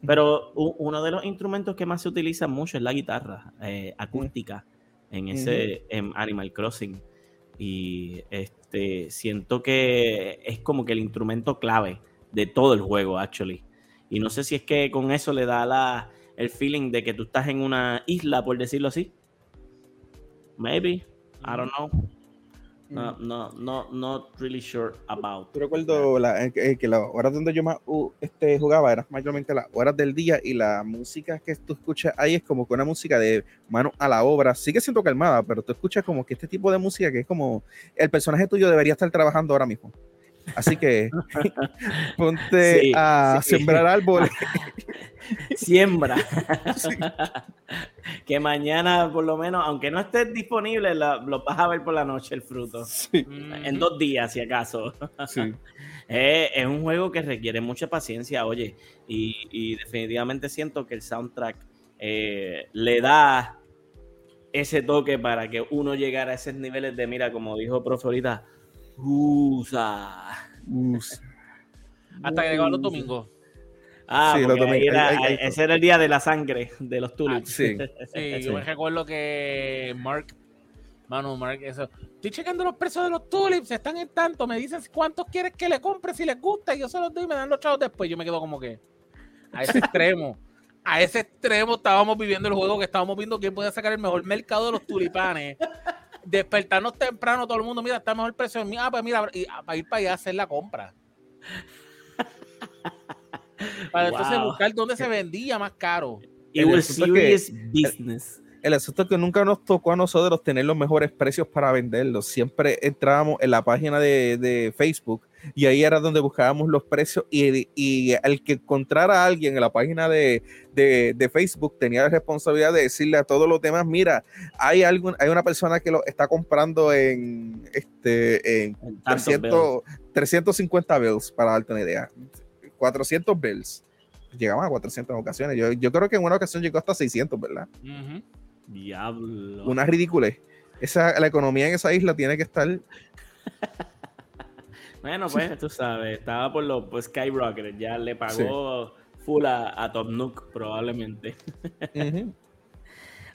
Pero uno de los instrumentos que más se utiliza mucho es la guitarra eh, acústica en ese en Animal Crossing. Y este siento que es como que el instrumento clave de todo el juego, actually. Y no sé si es que con eso le da la, el feeling de que tú estás en una isla, por decirlo así. Maybe. I don't know. No, no, no, not really sure about. Yo recuerdo la, eh, que que las horas donde yo más uh, este, jugaba eran mayormente las horas del día y la música que tú escuchas ahí es como que una música de mano a la obra. Sigue siendo calmada, pero tú escuchas como que este tipo de música que es como el personaje tuyo debería estar trabajando ahora mismo. Así que ponte Sí, a sí. sembrar árboles. Siembra. que mañana, por lo menos, aunque no esté disponible, la- lo vas a ver por la noche el fruto. Sí, En dos días, si acaso. sí. Eh, es un juego que requiere mucha paciencia, oye. Y, y definitivamente siento que el soundtrack eh, le da ese toque para que uno llegara a esos niveles de, mira, como dijo profe ahorita, usa. Us- Hasta que llegaban los domingos. Ah, Sí, los domingos, era- ahí- ahí- ese era el día de la sangre, de los tulips. Sí. Sí, Sí. yo me recuerdo que Mark, mano, Mark, eso. Estoy checando los precios de los tulips, están en tanto. Me dicen cuántos quieres que le compre si les gusta y yo se los doy y me dan los chavos después. Yo me quedo como que a ese extremo. A ese extremo estábamos viviendo el juego que estábamos viendo quién podía sacar el mejor mercado de los tulipanes. Despertarnos temprano, todo el mundo, mira, está el mejor precio. Ah, pues mira, y, ah, para ir para allá a hacer la compra. Para entonces Wow. buscar dónde se vendía más caro. It El was asunto es que- serious business. El asunto es que nunca nos tocó a nosotros tener los mejores precios para venderlos. Siempre entrábamos en la página de, de Facebook y ahí era donde buscábamos los precios y, y el que encontrara a alguien en la página de, de- de Facebook tenía la responsabilidad de decirle a todos los demás, mira, hay, algún, hay una persona que lo está comprando en, este, en En tantos 300, 350 bills, para darte una idea. 400 bills. Llegaban a 400 ocasiones. Yo, yo creo que en una ocasión llegó hasta 600, ¿verdad? Ujú. Diablo. Una ridícula. esa, la economía en esa isla tiene que estar. bueno, pues tú sabes, estaba por los pues, Skyrocket, ya le pagó full a, Top Nook probablemente.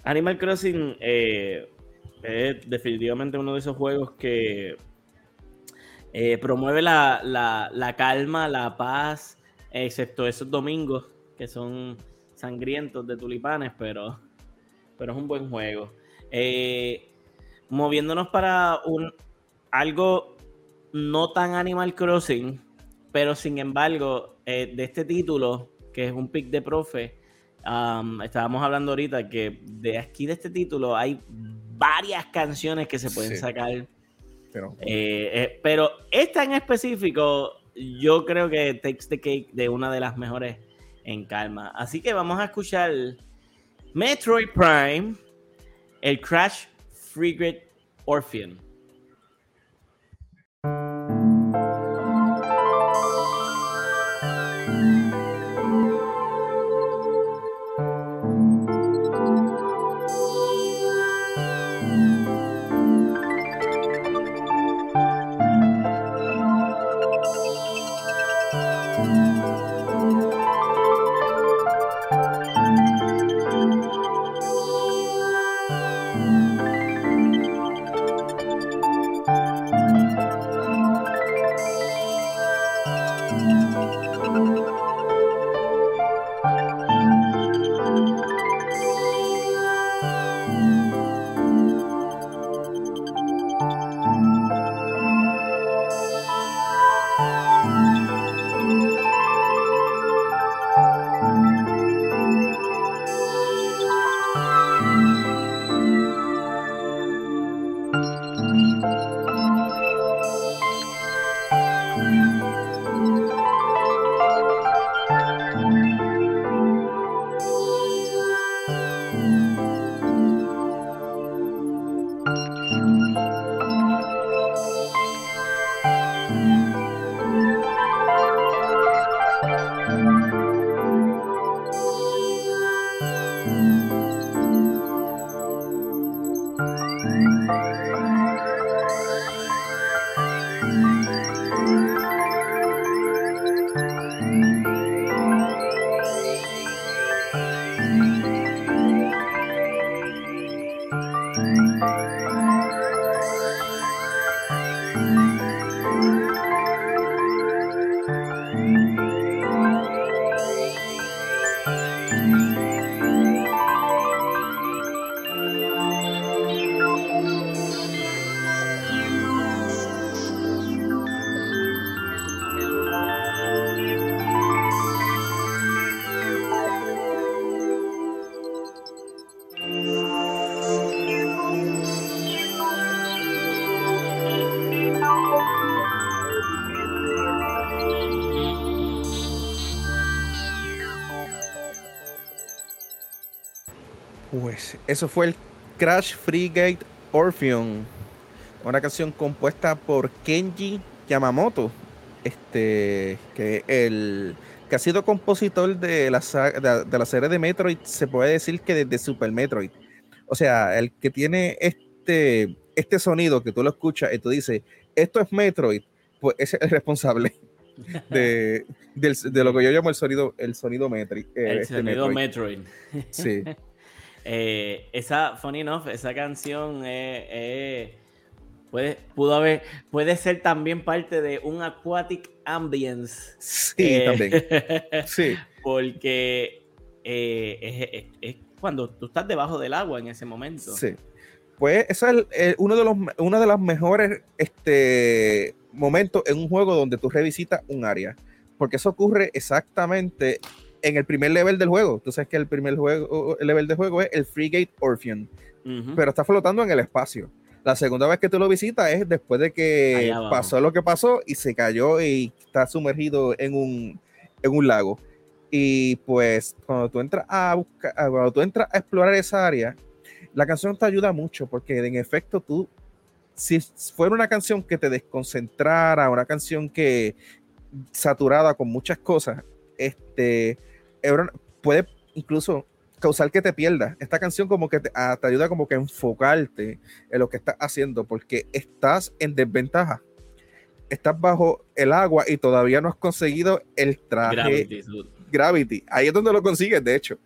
Animal Crossing eh, es definitivamente uno de esos juegos que eh, promueve la, calma, la paz, excepto esos domingos que son sangrientos de tulipanes, pero, pero es un buen juego. Eh, moviéndonos para un algo no tan Animal Crossing, pero sin embargo, de este título, que es un pick de profe, estábamos hablando ahorita que de aquí de este título hay varias canciones que se pueden sacar. Pero, eh, eh, pero esta en específico, yo creo que Takes the Cake de una de las mejores en calma. Así que vamos a escuchar Metroid Prime, el Crash Frigate Orphan. Eso fue el Crash Frigate Orpheon, una canción compuesta por Kenji Yamamoto, este, que, el, que ha sido compositor de la, de, la serie de Metroid, se puede decir que desde Super Metroid. O sea, el que tiene este, este sonido que tú lo escuchas y tú dices, esto es Metroid, pues es el responsable de, lo que yo llamo el sonido, el sonido Metroid. Eh, el este sonido Metroid. Sí. Eh, esa, funny enough, esa canción puede, pudo haber, puede ser también parte de un aquatic ambience. Sí, eh, también. Sí. Porque eh, es, cuando tú estás debajo del agua en ese momento. Sí. Pues es uno de los uno de los mejores este, momentos en un juego donde tú revisitas un área. Porque eso ocurre exactamente en el primer level del juego. Tú sabes que el primer juego, el level de juego es el Frigate Orpheon, pero está flotando en el espacio. La segunda vez que tú lo visitas es después de que pasó lo que pasó y se cayó y está sumergido en un, en un lago. Y pues cuando tú entras a buscar, cuando tú entras a explorar esa área, la canción te ayuda mucho porque en efecto tú, si fuera una canción que te desconcentrara, una canción que saturada con muchas cosas, este, puede incluso causar que te pierdas. Esta canción como que te, ah, te ayuda como que a enfocarte en lo que estás haciendo porque estás en desventaja. Estás bajo el agua y todavía no has conseguido el traje Gravity. Gravity. Ahí es donde lo consigues, de hecho.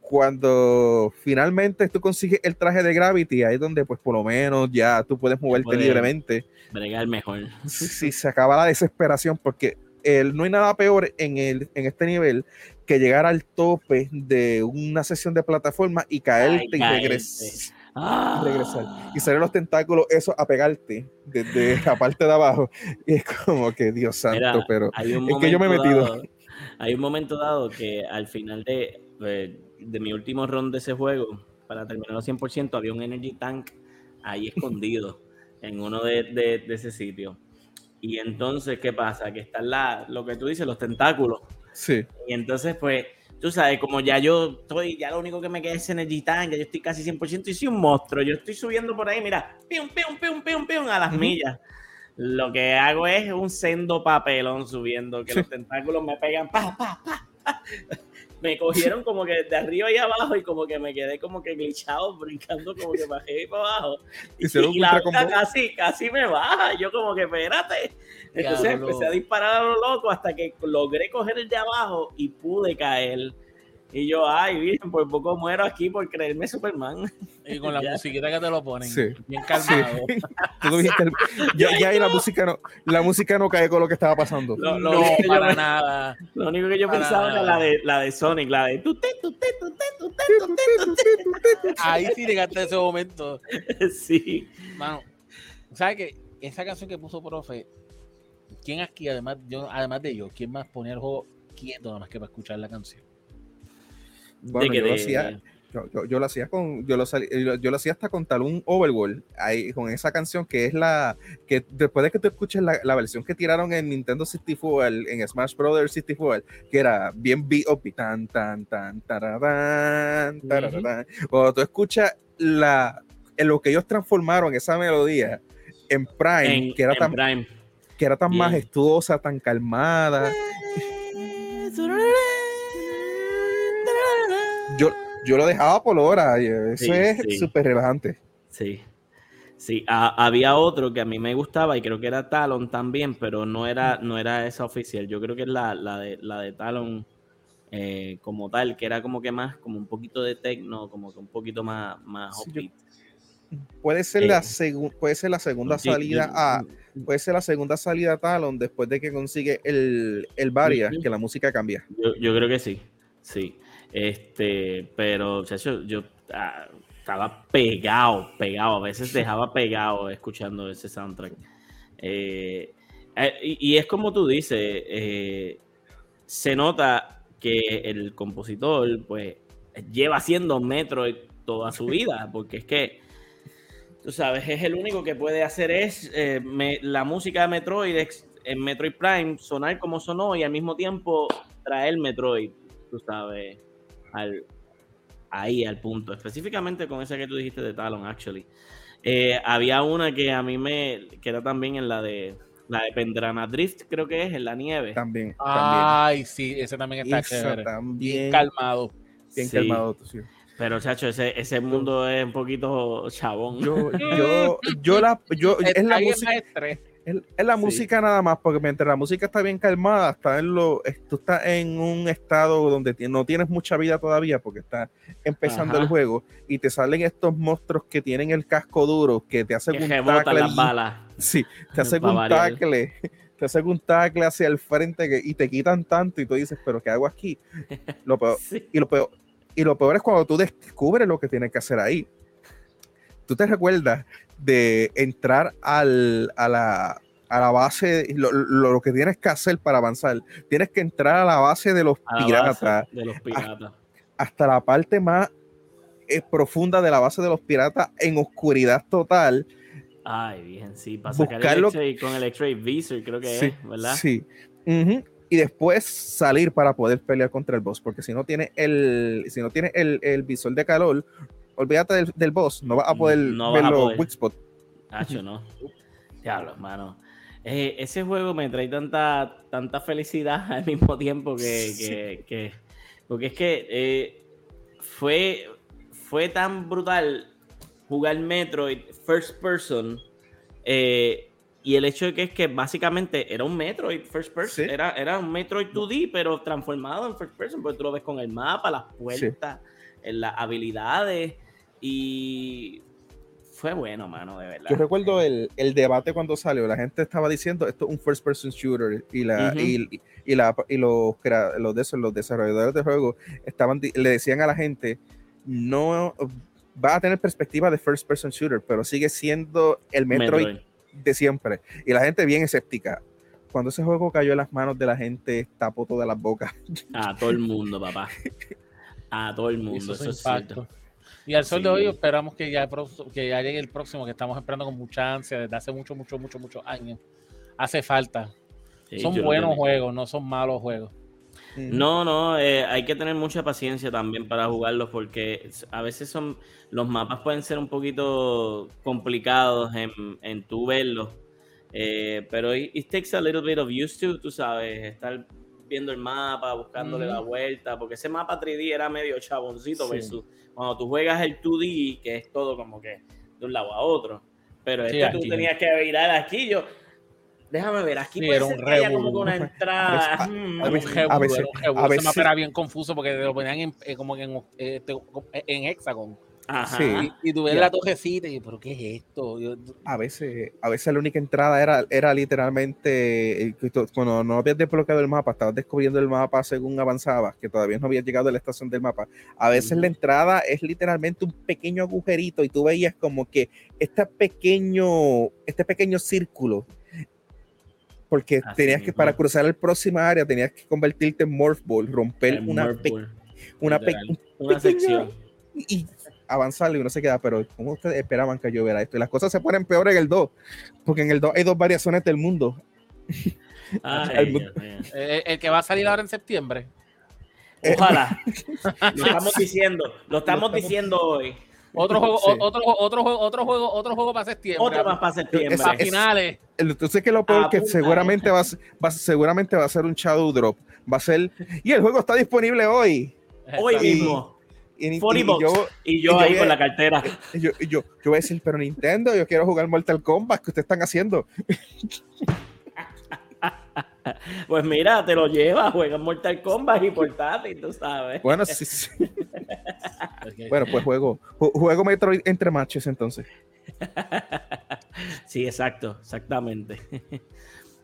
Cuando finalmente tú consigues el traje de Gravity, ahí es donde pues por lo menos ya tú puedes moverte puedes- libremente. Bregar mejor. Si se acaba la desesperación, porque el, no hay nada peor en, el, en este nivel que llegar al tope de una sesión de plataforma y caerte y regres- Ah. regresar. Y salen los tentáculos esos a pegarte desde la parte de abajo. Y es como que Dios santo, Mira, pero es que yo me he metido. dado- hay un momento dado que al final de, eh, de mi último round de ese juego, para terminar al 100%, había un energy tank ahí escondido en uno de, de- de ese sitio. Y entonces, ¿qué pasa? Que están la, lo que tú dices, los tentáculos. sí. Y entonces, pues, tú sabes, como ya yo estoy, ya lo único que me queda es Energy Tank, ya yo estoy casi 100% y soy un monstruo. Yo estoy subiendo por ahí, mira, pium, pium, pium, pium, pium, a las Ujú. millas. Lo que hago es un sendo papelón subiendo, que Sí. los tentáculos me pegan, pa, pa, pa, pa. Me cogieron como que de arriba y abajo y como que me quedé como que glitchado, brincando como que bajé y para abajo. Y un la otra casi, casi me baja. Yo como que, espérate. Entonces empecé a disparar a lo loco hasta que logré coger el de abajo y pude caer. Y yo, ay, virgen, por poco muero aquí por creerme Superman. Y con la musiquita que te lo ponen. Sí. Bien calmado. El- ya, ya ahí la música no, la música no cae con lo que estaba pasando. Lo, lo No, único que yo para nada. lo único que yo Para pensaba era la de, la de Sonic, la de Ahí sí llegaste a ese momento. Sí. Mano, ¿sabes qué? Esa canción que puso profe, ¿quién aquí, además, yo, además de yo, quién más ponía el juego quieto nada más que para escuchar la canción? Bueno, de que yo lo hacía, yo, yo- yo lo hacía con, yo lo, sali- yo, yo lo hacía hasta con Talón Overworld, ahí con esa canción que es la, que después de que tú escuches la, la versión que tiraron en Nintendo 64, el- en Smash Brothers 64, que era bien beat up y tan, tan, tan, tararán, tararán. Cuando tú escuchas la, en lo que ellos transformaron esa melodía en Prime, En, que era tan, Prime. que era tan Bien. majestuosa, tan calmada. Yo, yo lo dejaba por hora, eso Sí, es sí. súper relajante. Sí. Sí, a- había otro que a mí me gustaba y creo que era Talon también, pero no era, no era esa oficial. Yo creo que es la, la de, la de Talon eh, como tal, que era como que más, como un poquito de techno, como que un poquito más, más Sí, yo-. Puede ser, Eh, la puede ser la segunda salida yo- a puede ser la segunda salida a Talon después de que consigue el, el Varia, que la música cambia. Yo, yo creo que sí, sí. Este, pero chacho, yo ah, estaba pegado, pegado. A veces dejaba pegado escuchando ese soundtrack. Eh, eh, y, y es como tú dices, eh, se nota que el compositor, pues, lleva haciendo Metroid toda su vida, porque es que, tú sabes, es el único que puede hacer es me- la música de Metroid en Metroid Prime sonar como sonó y al mismo tiempo traer Metroid, tú sabes, al, ahí al punto. Específicamente con esa que tú dijiste de Talon, actually. Eh, había una que a mí me, que era también en la de, la de Pendrana Drift, creo que es, en la nieve. También, Ay, sí, ese también también. está Esa chévere. Bien también. calmado. Bien Sí. calmado. tú, sí. Pero, chacho, ese, ese mundo es un poquito chabón. Yo, yo, yo la, yo, es la música, estrés. Es, la Sí. música nada más, porque mientras la música está bien calmada, está en lo, tú estás en un estado donde no tienes mucha vida todavía, porque está empezando Ajá. el juego, y te salen estos monstruos que tienen el casco duro, que te hacen que un tackle las balas. Sí, te hacen un tackle, te hacen un tackle hacia el frente que- y te quitan tanto y tú dices, pero ¿qué hago aquí? Lo peor, Sí. y, lo peor, y lo peor es cuando tú descubres lo que tienes que hacer ahí. Tú te recuerdas de entrar al, a, la, a la base, lo, lo- lo que tienes que hacer para avanzar. Tienes que entrar a la base de los piratas, de los piratas. hasta la parte más eh, profunda de la base de los piratas en oscuridad total. Ay, bien, sí, para sacar el Buscarlo- X-ray con el X-ray Visor, creo que Sí, es, ¿verdad? Sí. Y después salir para poder pelear contra el boss, porque si no tiene el, si no tiene el, el visor de calor, olvídate del, del boss, no vas a poder No ver los. Hacho, no. Diablo, hermano. Eh, ese juego me trae tanta, tanta felicidad al mismo tiempo que, Sí. que- que- porque es que eh, fue, fue tan brutal jugar Metroid first person. eh, y el hecho de que es que básicamente era un Metroid first person. Sí. Era, era un Metroid 2D, pero transformado en first person. Porque tú lo ves con el mapa, las puertas, eh, las habilidades. Y fue bueno, mano, de verdad. Yo recuerdo el, el debate cuando salió, la gente estaba diciendo esto es un first person shooter y la Ujú. y, y la y los, los de esos, los desarrolladores de juego estaban le decían a la gente no va a tener perspectiva de first person shooter, pero sigue siendo el Metroid, Metroid. de siempre y la gente bien escéptica. Cuando ese juego cayó en las manos de la gente, tapó todas las bocas. A todo el mundo, papá. A todo el mundo, eso es cierto. Y al sol de hoy esperamos que ya, pro- que ya llegue el próximo, que estamos esperando con mucha ansia desde hace mucho, mucho, mucho, muchos años. Hace falta. Sí, son buenos juegos, no son malos juegos. No, no, eh, hay que tener mucha paciencia también para jugarlos porque a veces son los mapas pueden ser un poquito complicados en, en tú verlos, eh, pero it, it takes a little bit of used to, tú sabes, estar viendo el mapa, buscándole Ujú. la vuelta, porque ese mapa 3D era medio chaboncito Sí. versus cuando tú juegas el 2D, que es todo como que de un lado a otro, pero Sí, este tú tenías que virar aquí, yo, déjame ver, aquí Sí, puede era ser un que haya revolú. como que una entrada, A- mm, a Era un veces- revolú, a veces- a Ese veces- mapa era bien confuso porque lo ponían en, eh, como que en, eh, en hexagon. Ajá. Sí. Y, y tú ves Ya. la torrecita y yo, ¿pero qué es esto? Yo- a veces, a veces la única entrada era, era literalmente eh, cuando no habías desbloqueado el mapa, estabas descubriendo el mapa según avanzabas, que todavía no habías llegado a la estación del mapa. A veces Ujú. la entrada es literalmente un pequeño agujerito y tú veías como que este pequeño, este pequeño círculo. Porque Así tenías que, mismo. para cruzar el próxima área, tenías que convertirte en Morph Ball, romper El una, Morph pe- Ball, una pe- una pequeño- sección. y avanzarle y uno se queda, pero ¿cómo ustedes esperaban que yo viera esto? Y las cosas se ponen peor en el 2, porque en el 2 hay dos variaciones del mundo. Ay, El- Dios mío. eh, el que va a salir ahora en septiembre. Ojalá. Lo estamos diciendo, lo estamos estamos- diciendo hoy. Otro juego, Sí. otro, juego- otro juego, otro juego, otro juego para septiembre. Otro más para septiembre. Es- finales. Entonces que lo peor que seguramente va, seguramente va a ser un Shadow Drop. Va a ser, y el juego está disponible hoy. Hoy mismo. Y, y- 40 y bucks. yo, Y yo ahí con la cartera. y yo, y yo, yo voy a decir, pero Nintendo, yo quiero jugar Mortal Kombat, ¿qué ustedes están haciendo? Pues mira, te lo llevas, juegas Mortal Kombat y portátil, tú sabes. Bueno, sí, sí. Bueno pues juego, ju- juego Metroid entre matches entonces. Sí, exacto, exactamente.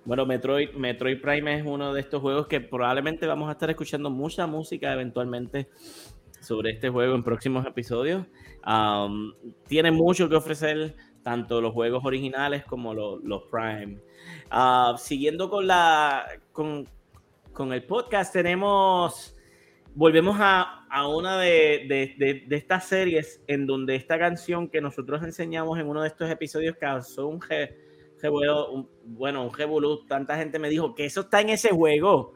Bueno, Metroid, Metroid Prime es uno de estos juegos que probablemente vamos a estar escuchando mucha música eventualmente sobre este juego en próximos episodios. Tiene mucho que ofrecer, tanto los juegos originales como lo- los Prime. Ah, siguiendo con la con, con el podcast, tenemos. Volvemos a, a una de, de- de- estas series en donde esta canción que nosotros enseñamos en uno de estos episodios causó un, revuelo, un- bueno, un revolú. Tanta gente me dijo que eso está en ese juego.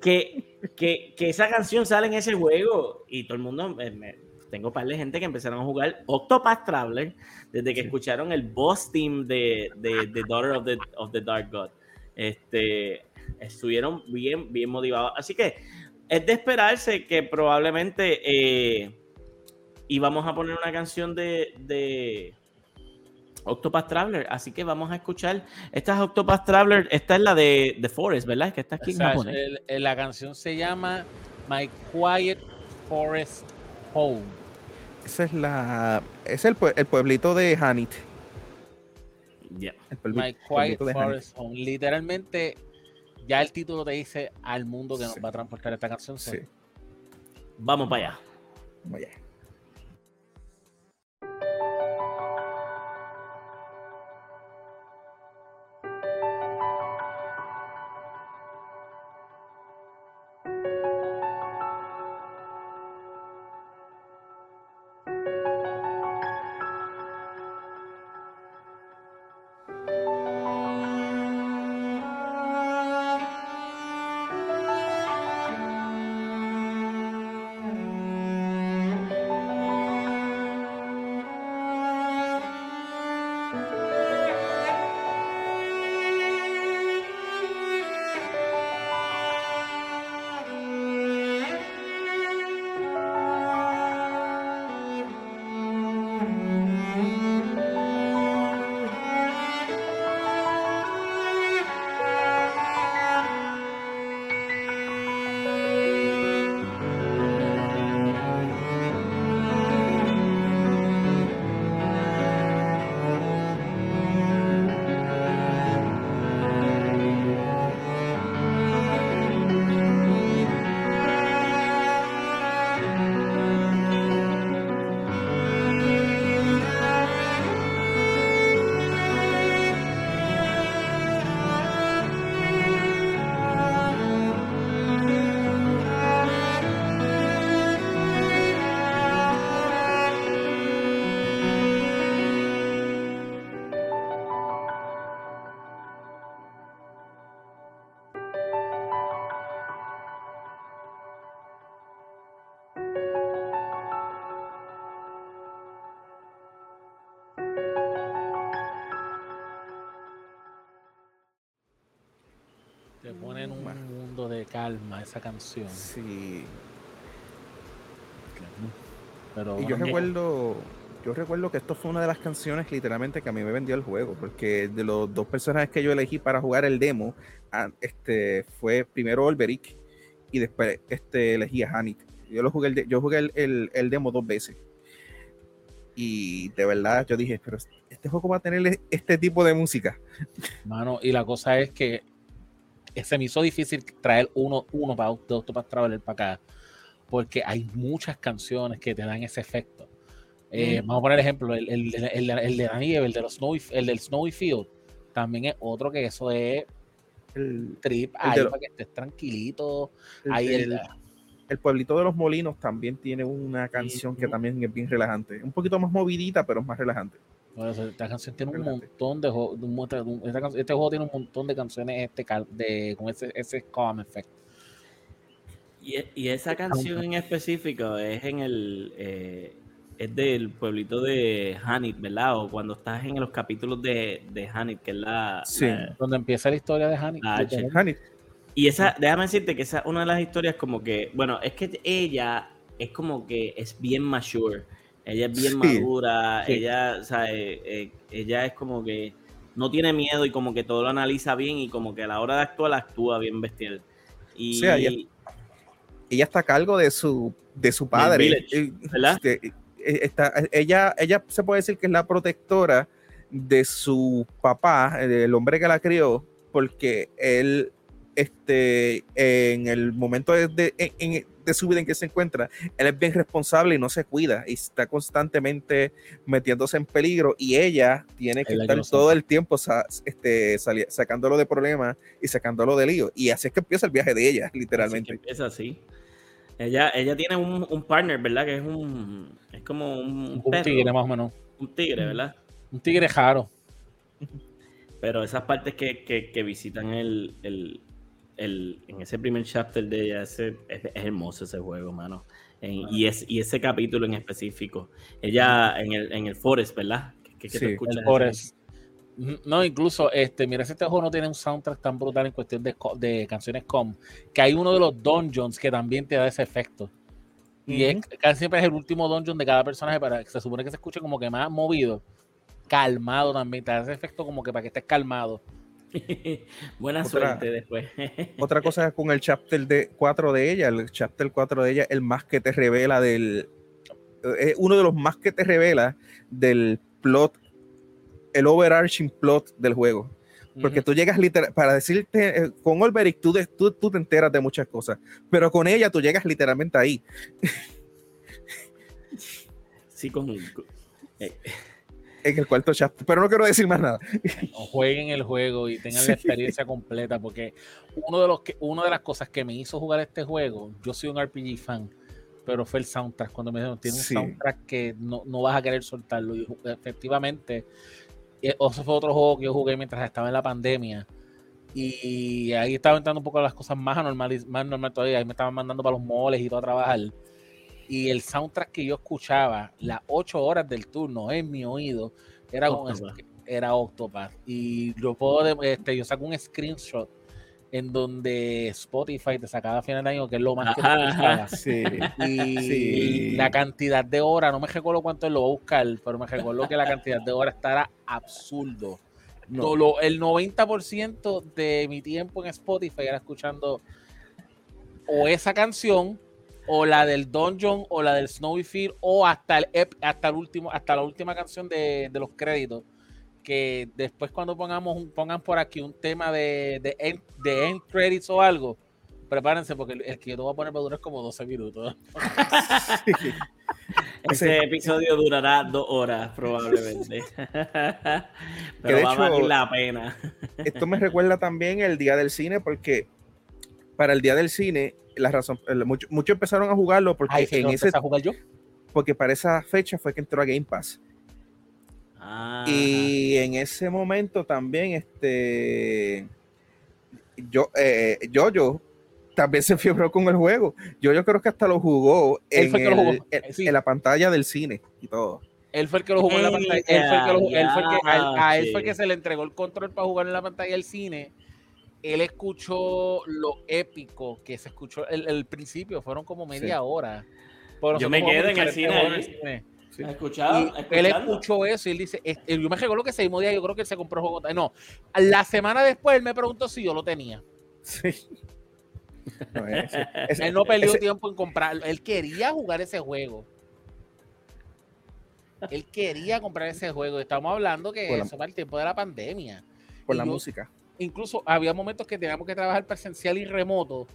Que, que, que esa canción sale en ese juego. Y todo el mundo, me- me- tengo un par de gente que empezaron a jugar Octopath Traveler desde que Sí. escucharon el boss team de, de, de Daughter of the, of the Dark God. Este, estuvieron bien, bien motivados. Así que es de esperarse que probablemente eh, íbamos a poner una canción de, de Octopath Traveler. Así que vamos a escuchar. Esta es Octopath Traveler. Esta es la de The Forest, ¿verdad? Que está aquí en la canción se llama My Quiet Forest Home. Esa es la, es el, el pueblito de Hanit. Ya. El puebli- My Quiet. Forest Home. Literalmente, ya el título te dice al mundo que nos va a transportar esta canción. Sí, Vamos para allá. vaya. Thank calma esa canción. Sí. Pero Y yo recuerdo, yo recuerdo que esto fue una de las canciones literalmente que a mí me vendió el juego, porque de los dos personajes que yo elegí para jugar el demo, ah, este fue primero Olberic y después este elegí a Hanik. Yo lo jugué el, yo jugué el, el- el demo dos veces. Y de verdad yo dije, pero este juego va a tener este tipo de música. Mano, y la cosa es que se me hizo difícil traer uno, uno para de Octopath Traveler para acá, porque hay muchas canciones que te dan ese efecto. Eh, Mm. Vamos a poner ejemplo, el, el, el- el de la nieve, el, de los Snowy, el del Snowy Field, también es otro que eso es El, trip ahí para que estés tranquilito. el- Ahí el- el- pueblito de los molinos también tiene una canción que también es bien relajante. Un poquito más movidita, pero es más relajante. Bueno, esta canción tiene un montón de, este juego tiene un montón de canciones este de, con ese, ese calm effect. Y, y esa canción en específico es en el eh, es del pueblito de Hanit, ¿verdad? O cuando estás en los capítulos de, de Hanit, que es la, Sí. la- Donde empieza la historia de. Hanik, Y esa, déjame decirte que esa es una de las historias como que, bueno, es que ella es como que es bien mature, ella es bien Sí, madura, sí. ella, o sea, eh, eh, ella es como que no tiene miedo y como que todo lo analiza bien y como que a la hora de actuar actúa bien bestial. Y, Sí, ella- ella está a cargo de su, de su padre. village, ¿verdad? este, eh, está- ella, ella se puede decir que es la protectora de su papá, el hombre que la crió, porque él, este, en el momento de, de- en- en- de su vida en que se encuentra, él es bien responsable y no se cuida y está constantemente metiéndose en peligro y ella tiene que estar todo el tiempo sa- este, sacándolo de problemas y sacándolo de lío. Y así es que empieza el viaje de ella, Así que literalmente. empieza así. Ella, ella tiene un, un partner, ¿verdad? Que es un, es como un, un perro, tigre más o menos. un tigre, ¿verdad? Un tigre jaro. Pero esas partes que, que, que visitan el, el, el- en ese primer chapter de ella, ese, es, es hermoso ese juego, mano. En- y, es, y ese capítulo en específico. Ella en el, en el Forest, ¿verdad? Que, que Sí, el Forest. No, incluso, este, mira, este juego no tiene un soundtrack tan brutal en cuestión de, de canciones com, que hay uno de los dungeons que también te da ese efecto. Y es, casi siempre es el último dungeon de cada personaje para que se supone que se escuche como que más movido, calmado también, te da ese efecto como que para que estés calmado. Buena Otra- suerte después. Otra cosa con el chapter de 4 de ella, el chapter 4 de ella, el más que te revela del. Es uno de los más que te revela del plot, el overarching plot del juego. Porque tú llegas literal, para decirte, eh, con Olberic tú, tú, tú te enteras de muchas cosas, pero con ella tú llegas literalmente ahí. sí, con, con- eh, En el cuarto chapter, pero no quiero decir más nada. jueguen el juego y tengan Sí. la experiencia completa, porque uno de los que, una de las cosas que me hizo jugar este juego, yo soy un RPG fan, pero fue el soundtrack. Cuando me dijeron, tiene un Sí. soundtrack que no, no vas a querer soltarlo. Y efectivamente, eh, ese fue otro juego que yo jugué mientras estaba en la pandemia. Y ahí estaba entrando un poco las cosas más anormales, más normal todavía. Ahí me estaban mandando para los moles y todo a trabajar. Y el soundtrack que yo escuchaba, las ocho horas del turno en mi oído, era Octopath. era Octopath. Y yo puedo, este, yo saco un screenshot en donde Spotify te sacaba a final de año, que es lo más que te Ajá. Sí. Y Sí. la cantidad de horas, no me recuerdo cuánto lo voy a buscar, pero me recuerdo que la cantidad de horas estará absurdo. No. No, lo- el 90% de mi tiempo en Spotify era escuchando o esa canción, o la del Dungeon, o la del Snowy Field, o hasta el ep- hasta el último, hasta la última canción de, de los créditos. Que después cuando pongamos un- pongan por aquí un tema de, de, end, de end credits o algo, prepárense porque el, el que yo te voy a poner va a durar como 12 minutos. ese episodio durará dos horas probablemente. Pero de va a hecho- valer la pena. Esto me recuerda también el día del cine, porque para el día del cine, la razón, el- mucho- muchos empezaron a jugarlo porque en ese a jugar yo. porque para esa fecha fue que entró a Game Pass. Ah, Y en ese momento también, este, yo, eh, yo, yo, también se fiebró con el juego. Yo, yo creo que hasta lo jugó, Él en, fue el que lo jugó, en- sí. en la pantalla del cine y todo. Él fue el que lo jugó en la pantalla. Él fue el que, lo- él fue el que- a, él- a él ya, fue el que sí. se le entregó el control para jugar en la pantalla del cine. Él escuchó lo épico que se escuchó el, el principio, fueron como media Sí. hora. Pero Yo me quedo en el cine estar en allí. cine. Sí. Escuchado, él escuchó eso y él dice, este, yo me recuerdo que ese mismo día yo creo que él se compró juego. No, la semana después él me preguntó si yo lo tenía. Sí. No, ese- ese- Él no perdió ese- tiempo en comprarlo. Él quería jugar ese juego. Él quería comprar ese juego. Estamos hablando que la- eso para el tiempo de la pandemia. por y la yo- música. Incluso había momentos que teníamos que trabajar presencial y remoto.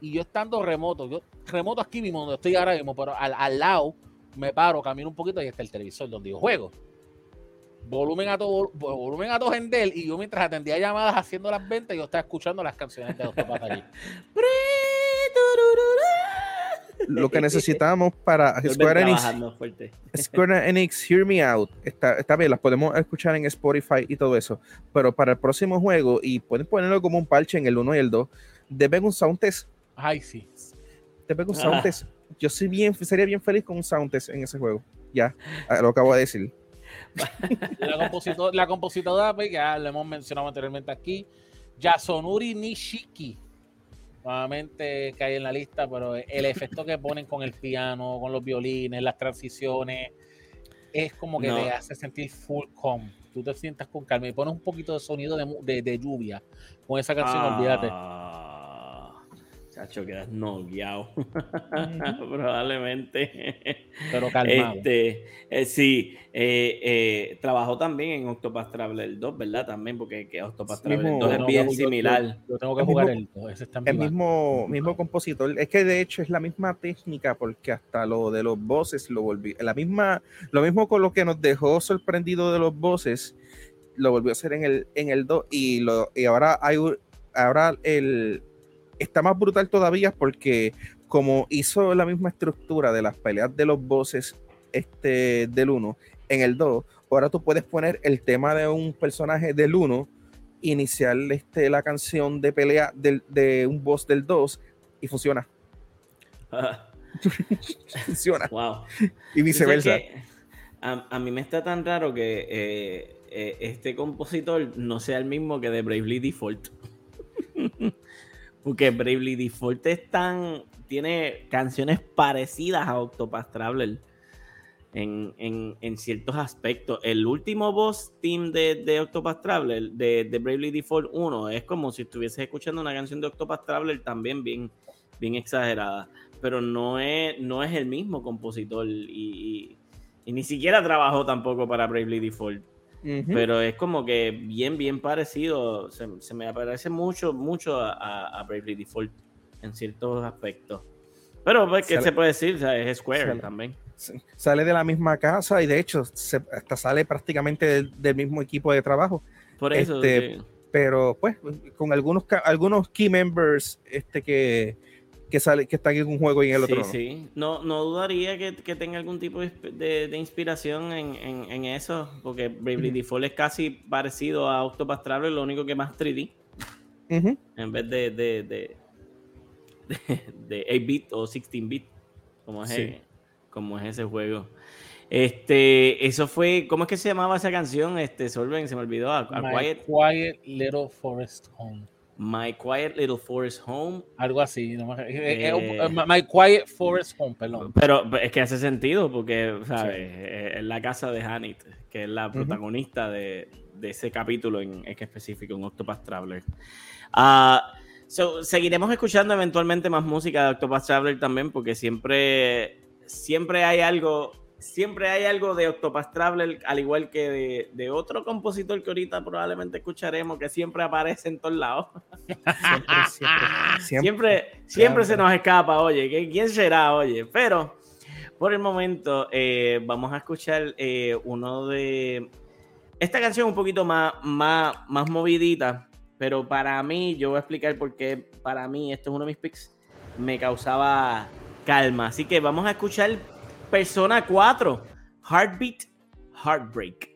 Y yo estando remoto, yo remoto aquí mismo, donde estoy ahora mismo, pero al, al lado me paro, camino un poquito y está el televisor donde yo juego. Volumen a todo, volumen a todo en del, y yo mientras atendía llamadas haciendo las ventas, yo estaba escuchando las canciones de Octopath allí. Lo que necesitamos para Square Enix, fuerte. Square Enix Hear Me Out, está, está bien, las podemos escuchar en Spotify y todo eso, pero para el próximo juego, y pueden ponerlo como un parche en el 1 y el 2, deben un sound test, Ay, sí. deben un sound Ah. test. Yo soy bien, sería bien feliz con un sound test en ese juego. Ya, lo acabo de decir. La, compositor- la compositora, pues, ya lo hemos mencionado anteriormente aquí, Yasunori Nishiki. Nuevamente cae en la lista, pero el efecto que ponen con el piano, con los violines, las transiciones, es como que No. te hace sentir full calm. Tú te sientas con calma y pones un poquito de sonido de, de- de lluvia con esa canción, olvídate. Chacho, quedas nogueado. Probablemente. Pero calmado. Este, eh, sí, eh, eh, trabajó también en Octopath Traveler 2, ¿verdad? También, porque que Octopath Traveler mismo- 2 es bien yo- yo- similar. Yo, tengo que El jugar mismo- el ese está El mi mismo, mismo compositor. Es que de hecho es la misma técnica, porque hasta lo de los voces lo volví. La misma, lo mismo con lo que nos dejó sorprendido de los voces, lo volvió a hacer en el, en el 2. Y, lo, y ahora hay un- ahora el está más brutal todavía porque como hizo la misma estructura de las peleas de los voces este, del 1 en el 2, ahora tú puedes poner el tema de un personaje del 1 iniciar este, la canción de pelea del- de un boss del 2 y funciona. Funciona. wow. Y viceversa. A mí me está tan raro que eh, eh, este compositor no sea el mismo que de Bravely Default. Porque Bravely Default es tan. tiene canciones parecidas a Octopath Traveler en, en- en ciertos aspectos. El último boss team de, de Octopath Traveler, de, de Bravely Default 1, es como si estuvieses escuchando una canción de Octopath Traveler también bien, bien exagerada. Pero no es, no es el mismo compositor y, y- y ni siquiera trabajó tampoco para Bravely Default. Pero es como que bien, bien parecido. Se, se me parece mucho, mucho a, a- Bravely Default en ciertos aspectos. Pero, pues, ¿qué Sale- se puede decir? O sea, es Square sale- también. Sale de la misma casa y de hecho se- hasta sale prácticamente del, del mismo equipo de trabajo. Por eso. Este, sí. Pero pues con algunos, algunos key members este, que, que, sale, que están en un juego y en el sí, otro. no. sí. No, no dudaría que, que tenga algún tipo de, de- inspiración en, en- en eso, porque Bravely Ujú. Default es casi parecido a Octopath Traveler, lo único que más 3D, Ujú. en vez de, de, de, de- de 8-bit o 16-bit, como, es Sí. el- como es ese juego. Este, eso fue, ¿cómo es que se llamaba esa canción? Este, Solven, se me olvidó. A, a My Quiet, Quiet Little Forest Home. My Quiet Little Forest Home. Algo así. no eh, eh, Eh. eh, My Quiet Forest Home, perdón. Pero es que hace sentido porque, ¿sabes? Es la casa de Hanit, que es la protagonista de, de ese capítulo en, en específico, en Octopath Traveler. Ah, so, seguiremos escuchando eventualmente más música de Octopath Traveler también, porque siempre, siempre hay algo. Siempre hay algo de Octopath Traveler, al igual que de, de otro compositor que ahorita probablemente escucharemos, que siempre aparece en todos lados. Siempre, siempre, siempre. Siempre, siempre se nos escapa, oye, ¿qué- ¿quién será, oye? Pero por el momento eh, vamos a escuchar eh, uno de... Esta canción un poquito más, más, más movidita, pero para mí, yo voy a explicar por qué para mí, esto es uno de mis picks, me causaba calma. Así que vamos a escuchar Persona 4, Heartbeat, Heartbreak.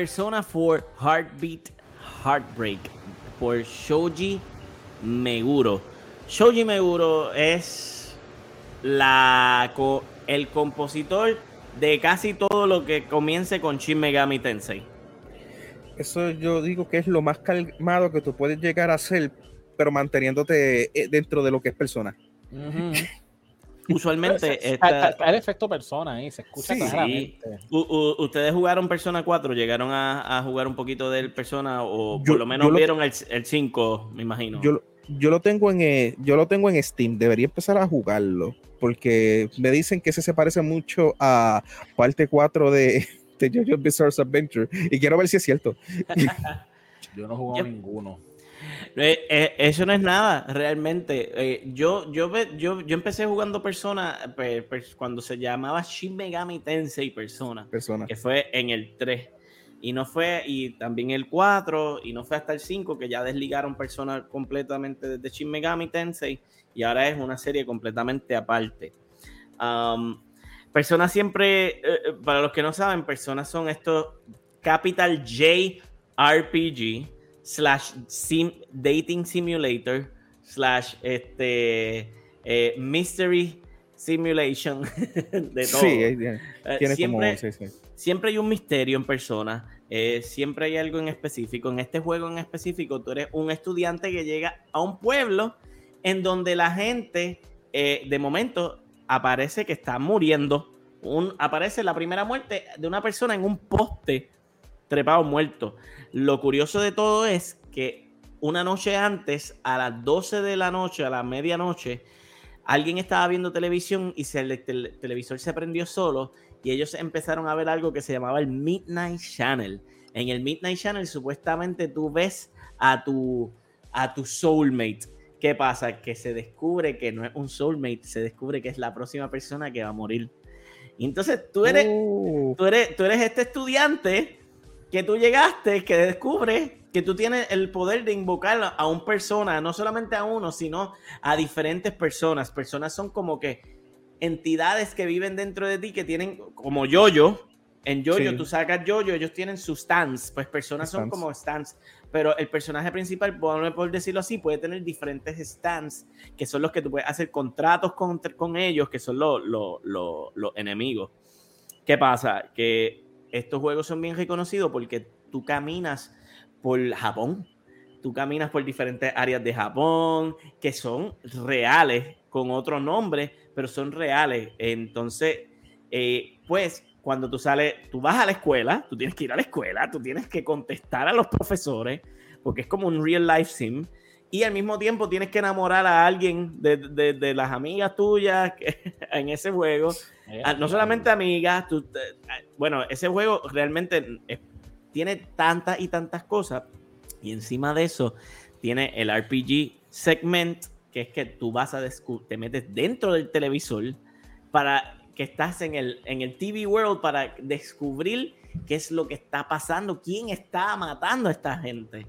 Persona 4 Heartbeat Heartbreak por Shoji Meguro. Shoji Meguro es la, co- el compositor de casi todo lo que comience con Shin Megami Tensei. Eso yo digo que es lo más calmado que tú puedes llegar a ser, pero manteniéndote eh, dentro de lo que es persona. Usualmente, Está- esta- el efecto persona ahí, se escucha Sí. claramente. U- u- ¿Ustedes jugaron Persona 4? ¿Llegaron a, a jugar un poquito del Persona? ¿O por Yo- lo menos lo- vieron el, el 5, me imagino? Yo, lo- yo lo tengo en eh, yo lo tengo en Steam, debería empezar a jugarlo, porque me dicen que ese se parece mucho a parte 4 de, de JoJo's Bizarre Adventure, y quiero ver si es cierto. Yo no juego Yep. ninguno. Eh, eh, eso no es nada, realmente. Eh, yo, yo, yo, yo empecé jugando Persona pe- pe- cuando se llamaba Shin Megami Tensei Persona, Persona. que fue en el 3. Y no fue, y también el 4, y no fue hasta el 5 que ya desligaron Persona completamente de Shin Megami Tensei, y ahora es una serie completamente aparte. Um, Persona siempre, para los que no saben, Persona son estos Capital J RPG slash sim- dating simulator slash este eh, mystery simulation de todo. Sí, ahí tiene, Eh, tiene siempre, como. sí, sí. siempre hay un misterio en persona. eh, siempre hay algo en específico. En este juego en específico, tú eres un estudiante que llega a un pueblo en donde la gente, eh, de momento, aparece que está muriendo. Un, aparece la primera muerte de una persona en un poste trepado muerto. Lo curioso de todo es que una noche antes, a las 12 de la noche, a la medianoche, alguien estaba viendo televisión y se, el tel- televisor se prendió solo y ellos empezaron a ver algo que se llamaba el Midnight Channel. En el Midnight Channel supuestamente tú ves a tu, a tu soulmate. ¿Qué pasa? Que se descubre que no es un soulmate, se descubre que es la próxima persona que va a morir. Y entonces tú eres, Uh, tú eres, tú eres este estudiante que tú llegaste, que descubres que tú tienes el poder de invocar a un persona, no solamente a uno, sino a diferentes personas. Personas son como que entidades que viven dentro de ti que tienen, como yo-yo, en yo-yo Sí. tú sacas yo-yo, ellos tienen su stance, pues personas son como stance, pero el personaje principal, por, decirlo así, puede tener diferentes stance, que son los que tú puedes hacer contratos con, con ellos, que son los, los, los, los enemigos. ¿Qué pasa? Que estos juegos son bien reconocidos porque tú caminas por Japón, tú caminas por diferentes áreas de Japón que son reales con otro nombre, pero son reales. Entonces, eh, pues cuando tú sales, tú vas a la escuela, tú tienes que ir a la escuela, tú tienes que contestar a los profesores, porque es como un real life sim. Y al mismo tiempo tienes que enamorar a alguien de, de- de las amigas tuyas en ese juego. Ah, no solamente amigas, tú, te- ah, bueno, ese juego realmente es- tiene tantas y tantas cosas y encima de eso tiene el RPG segment, que es que tú vas a descubrir, te metes dentro del televisor para que estás en el, en el TV World para descubrir qué es lo que está pasando, quién está matando a esta gente.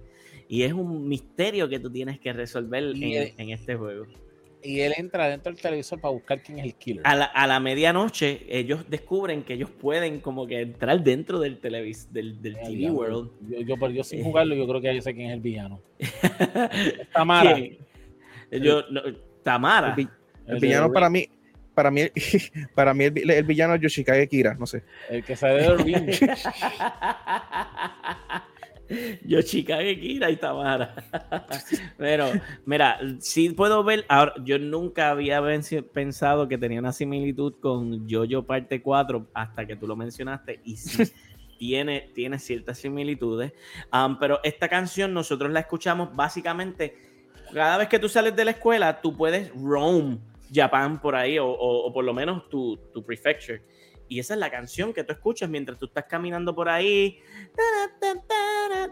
Y es un misterio que tú tienes que resolver Y en, el- en este juego. Y él entra dentro del televisor para buscar quién es el killer. A la, a la medianoche, ellos descubren que ellos pueden como que entrar dentro del, televis del, del TV. World. Yo, yo, pero yo sin Eh. jugarlo, yo creo que ya yo sé quién es el villano. Tamara. ¿Quién? Yo, no, Tamara. el, vi- el El de villano para mí, para mí, para mí el, el villano es Yoshikage Kira, no sé. El que sale de Ring. Yo, Chicago, Kira y Tamara. Pero, mira, sí puedo ver. Ahora, yo nunca había pensado que tenía una similitud con Jojo Parte 4 hasta que tú lo mencionaste. Y sí, tiene, tiene ciertas similitudes. Um, pero esta canción nosotros la escuchamos básicamente cada vez que tú sales de la escuela, tú puedes roam Japan por ahí, o, o- o por lo menos tu, tu prefecture. Y esa es la canción que tú escuchas mientras tú estás caminando por ahí.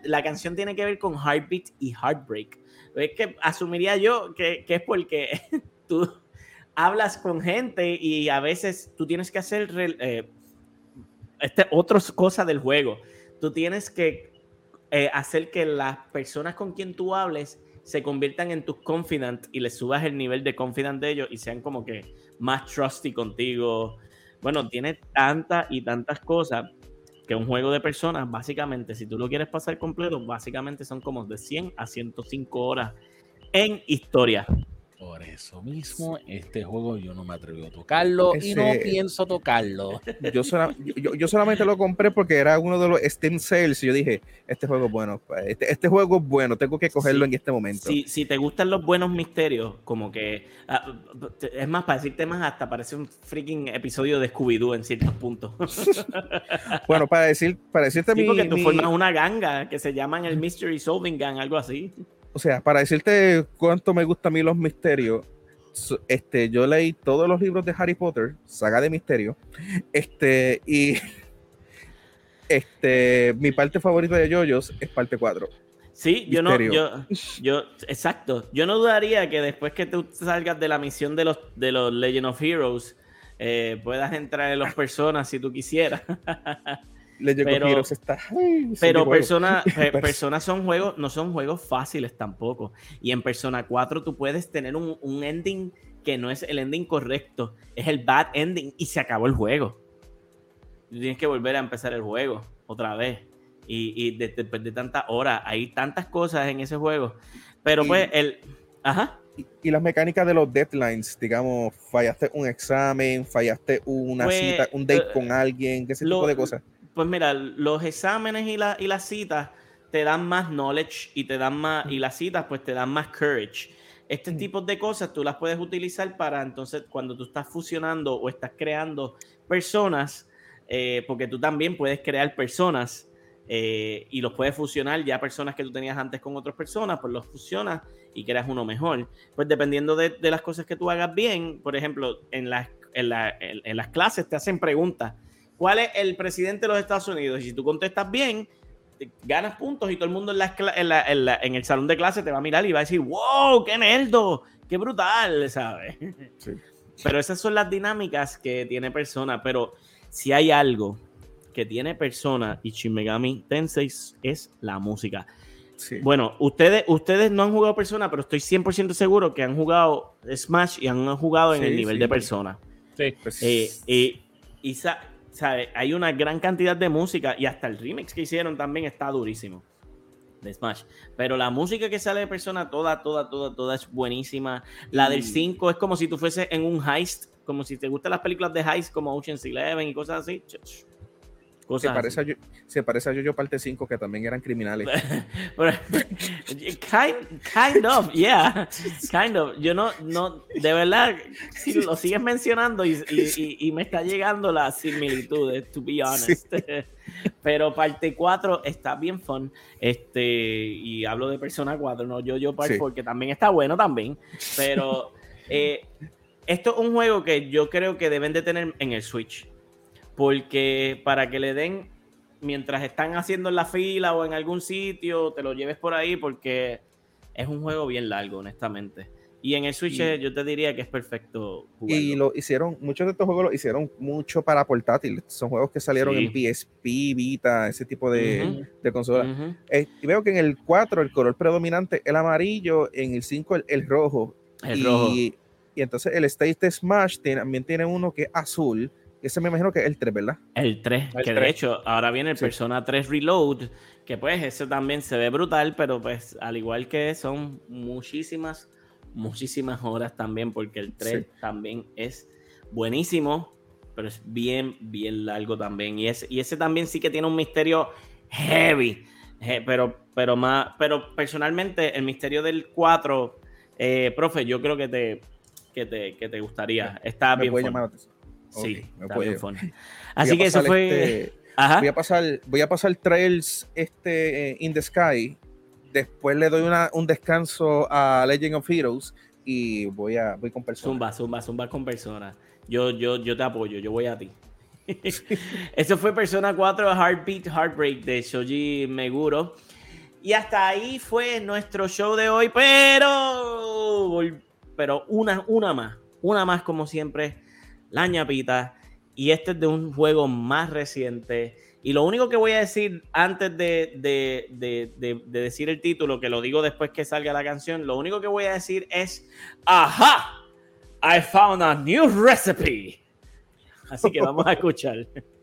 La canción tiene que ver con Heartbeat y Heartbreak. Es que asumiría yo que, que es porque tú hablas con gente y a veces tú tienes que hacer eh, este, otras cosas del juego. Tú tienes que eh, hacer que las personas con quien tú hables se conviertan en tus confidant y les subas el nivel de confidant de ellos y sean como que más trusty contigo. Bueno, tiene tantas y tantas cosas. que un juego de personas, básicamente, si tú lo quieres pasar completo, básicamente son como de 100 a 105 horas en historia. Por eso mismo, este juego yo no me atreví a tocarlo y Ese- no pienso tocarlo. Yo, sola- yo, yo solamente lo compré porque era uno de los Steam Sales y yo dije, este juego es bueno, este, este juego es bueno, tengo que cogerlo Sí. en este momento. Si, si te gustan los buenos misterios, como que. ah, es más, para decirte más, hasta parece un freaking episodio de Scooby-Doo en ciertos puntos. Bueno, para, decir, para decirte Sí, mi, porque tú mi- formas una ganga que se llaman el Mystery Solving Gang, algo así. O sea, para decirte cuánto me gustan a mí los misterios, este, yo leí todos los libros de Harry Potter, saga de misterio, este, y este, mi parte favorita de JoJo's es parte 4. Sí, yo no, yo, yo, exacto. Yo no dudaría que después que tú salgas de la misión de los, de los Legend of Heroes, eh, puedas entrar en los personas si tú quisieras. Legend Pero- of Heroes está. ay, Pero persona, pe- Pers- personas son juegos, no son juegos fáciles tampoco. Y en Persona 4 tú puedes tener un, un ending que no es el ending correcto, es el bad ending y se acabó el juego. Tú tienes que volver a empezar el juego otra vez. Y, y de- después de tantas horas, hay tantas cosas en ese juego. Pero Y- pues el... Ajá. Y, y las mecánicas de los deadlines, digamos, fallaste un examen, fallaste una Pues, cita, un date eh, con alguien, ese lo- tipo de cosas. Pues mira, los exámenes y, la- y las citas te dan más knowledge y te dan más, y las citas pues te dan más courage. Este tipo de cosas tú las puedes utilizar para entonces cuando tú estás fusionando o estás creando personas, eh, porque tú también puedes crear personas eh, y los puedes fusionar ya personas que tú tenías antes con otras personas, pues los fusionas y creas uno mejor. Pues dependiendo de, de las cosas que tú hagas bien, por ejemplo, en las, en, la- en- en las clases te hacen preguntas. ¿Cuál es el presidente de los Estados Unidos? Y si tú contestas bien, ganas puntos y todo el mundo en, cla- en, la- en la- en el salón de clase te va a mirar y va a decir, wow, qué nerdo, qué brutal, ¿sabes? Sí. Pero esas son las dinámicas que tiene Persona. Pero si hay algo que tiene Persona y Shin Megami Tensei es la música. Sí. Bueno, ustedes, ustedes no han jugado Persona, pero estoy 100% seguro que han jugado Smash y han jugado en Sí, el nivel sí. de Persona. Sí. Pues, Eh, eh, y hay una gran cantidad de música y hasta el remix que hicieron también está durísimo de Smash. Pero la música que sale de persona, toda, toda, toda, toda es buenísima. La del Y- 5 es como si tú fuese en un heist, como si te gustan las películas de heist como Ocean's Eleven y cosas así. Ch- se, Cosas parece a, así. Yo- se parece a Yo-Yo parte 5, que también eran criminales. Kind, kind of, yeah, kind of. Yo no, no, de verdad, si lo sigues mencionando y, y- y- y me está llegando la similitud, to be honest. Pero parte 4 está bien fun. Este, y hablo de Persona 4, no yo, yo parte Sí. porque también está bueno también. Pero eh, esto es un juego que yo creo que deben de tener en el Switch. Porque para que le den mientras están haciendo en la fila o en algún sitio, te lo lleves por ahí porque es un juego bien largo, honestamente. Y en el Switch Y- yo te diría que es perfecto jugarlo. Y lo hicieron, muchos de estos juegos lo hicieron mucho para portátil. Son juegos que salieron Sí. en PSP, Vita, ese tipo de, Ujú. de consolas. Ujú. Eh, y veo que en el 4 el color predominante es el amarillo, en el 5 el, el rojo. El y, rojo. y entonces el Stage de Smash tiene- también tiene uno que es azul. Ese me imagino que es el 3, ¿verdad? El 3, El que de 3. hecho ahora viene el Sí. Persona 3 Reload, que pues eso también se ve brutal, pero pues al igual que son muchísimas, muchísimas horas también, porque el 3 Sí. también es buenísimo, pero es bien, bien largo también. Y ese, y ese también sí que tiene un misterio heavy, eh, pero, pero más, pero personalmente el misterio del 4, eh, profe, yo creo que te, que te, que te gustaría. Está Me bien puede llamar atención. Sí, fun. Voy Así que eso fue... este- Ajá. voy a pasar, voy a pasar Trails este, eh, in the Sky. Después le doy una- un descanso a Legend of Heroes y voy a voy con personas. Zumba, zumba, zumba con personas. Yo, yo, yo te apoyo, yo voy a ti. Eso fue Persona 4 Heartbeat Heartbreak de Shoji Meguro. Y hasta ahí fue nuestro show de hoy, pero pero una, una más, una más como siempre, la ñapita. Y este es de un juego más reciente. Y lo único que voy a decir antes de, de- de- de- de decir el título, que lo digo después que salga la canción, lo único que voy a decir es, ¡Ajá! I found a new recipe. Así que vamos a escuchar.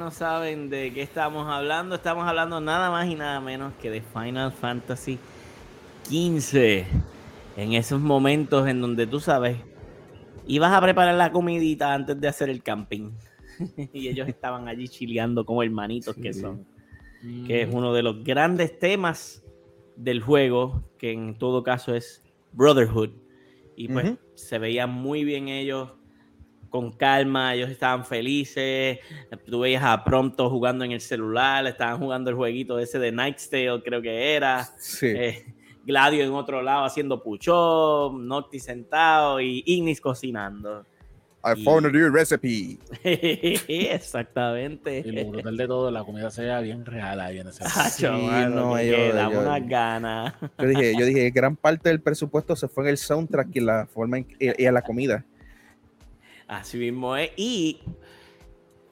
no saben de qué estamos hablando, estamos hablando nada más y nada menos que de Final Fantasy XV. En esos momentos en donde tú sabes, ibas a preparar la comidita antes de hacer el camping. y ellos estaban allí chileando como hermanitos que son. Que es uno de los grandes temas del juego, que en todo caso es Brotherhood. Y pues se veían muy bien ellos con calma, ellos estaban felices. Tú veías a Prompto jugando en el celular, estaban jugando el jueguito ese de Night's Tale, creo que era. Sí. Eh, Gladio en otro lado haciendo push-up, Nocti sentado y Ignis cocinando. I found a new recipe. Exactamente. Y lo brutal de todo, la comida se veía bien real ahí en ese Ah, Sí, chaval, no, que ellos- dame ellos- unas ganas. Yo dije, yo dije, gran parte del presupuesto se fue en el soundtrack y la forma en, y, y en la comida. Así mismo es. Y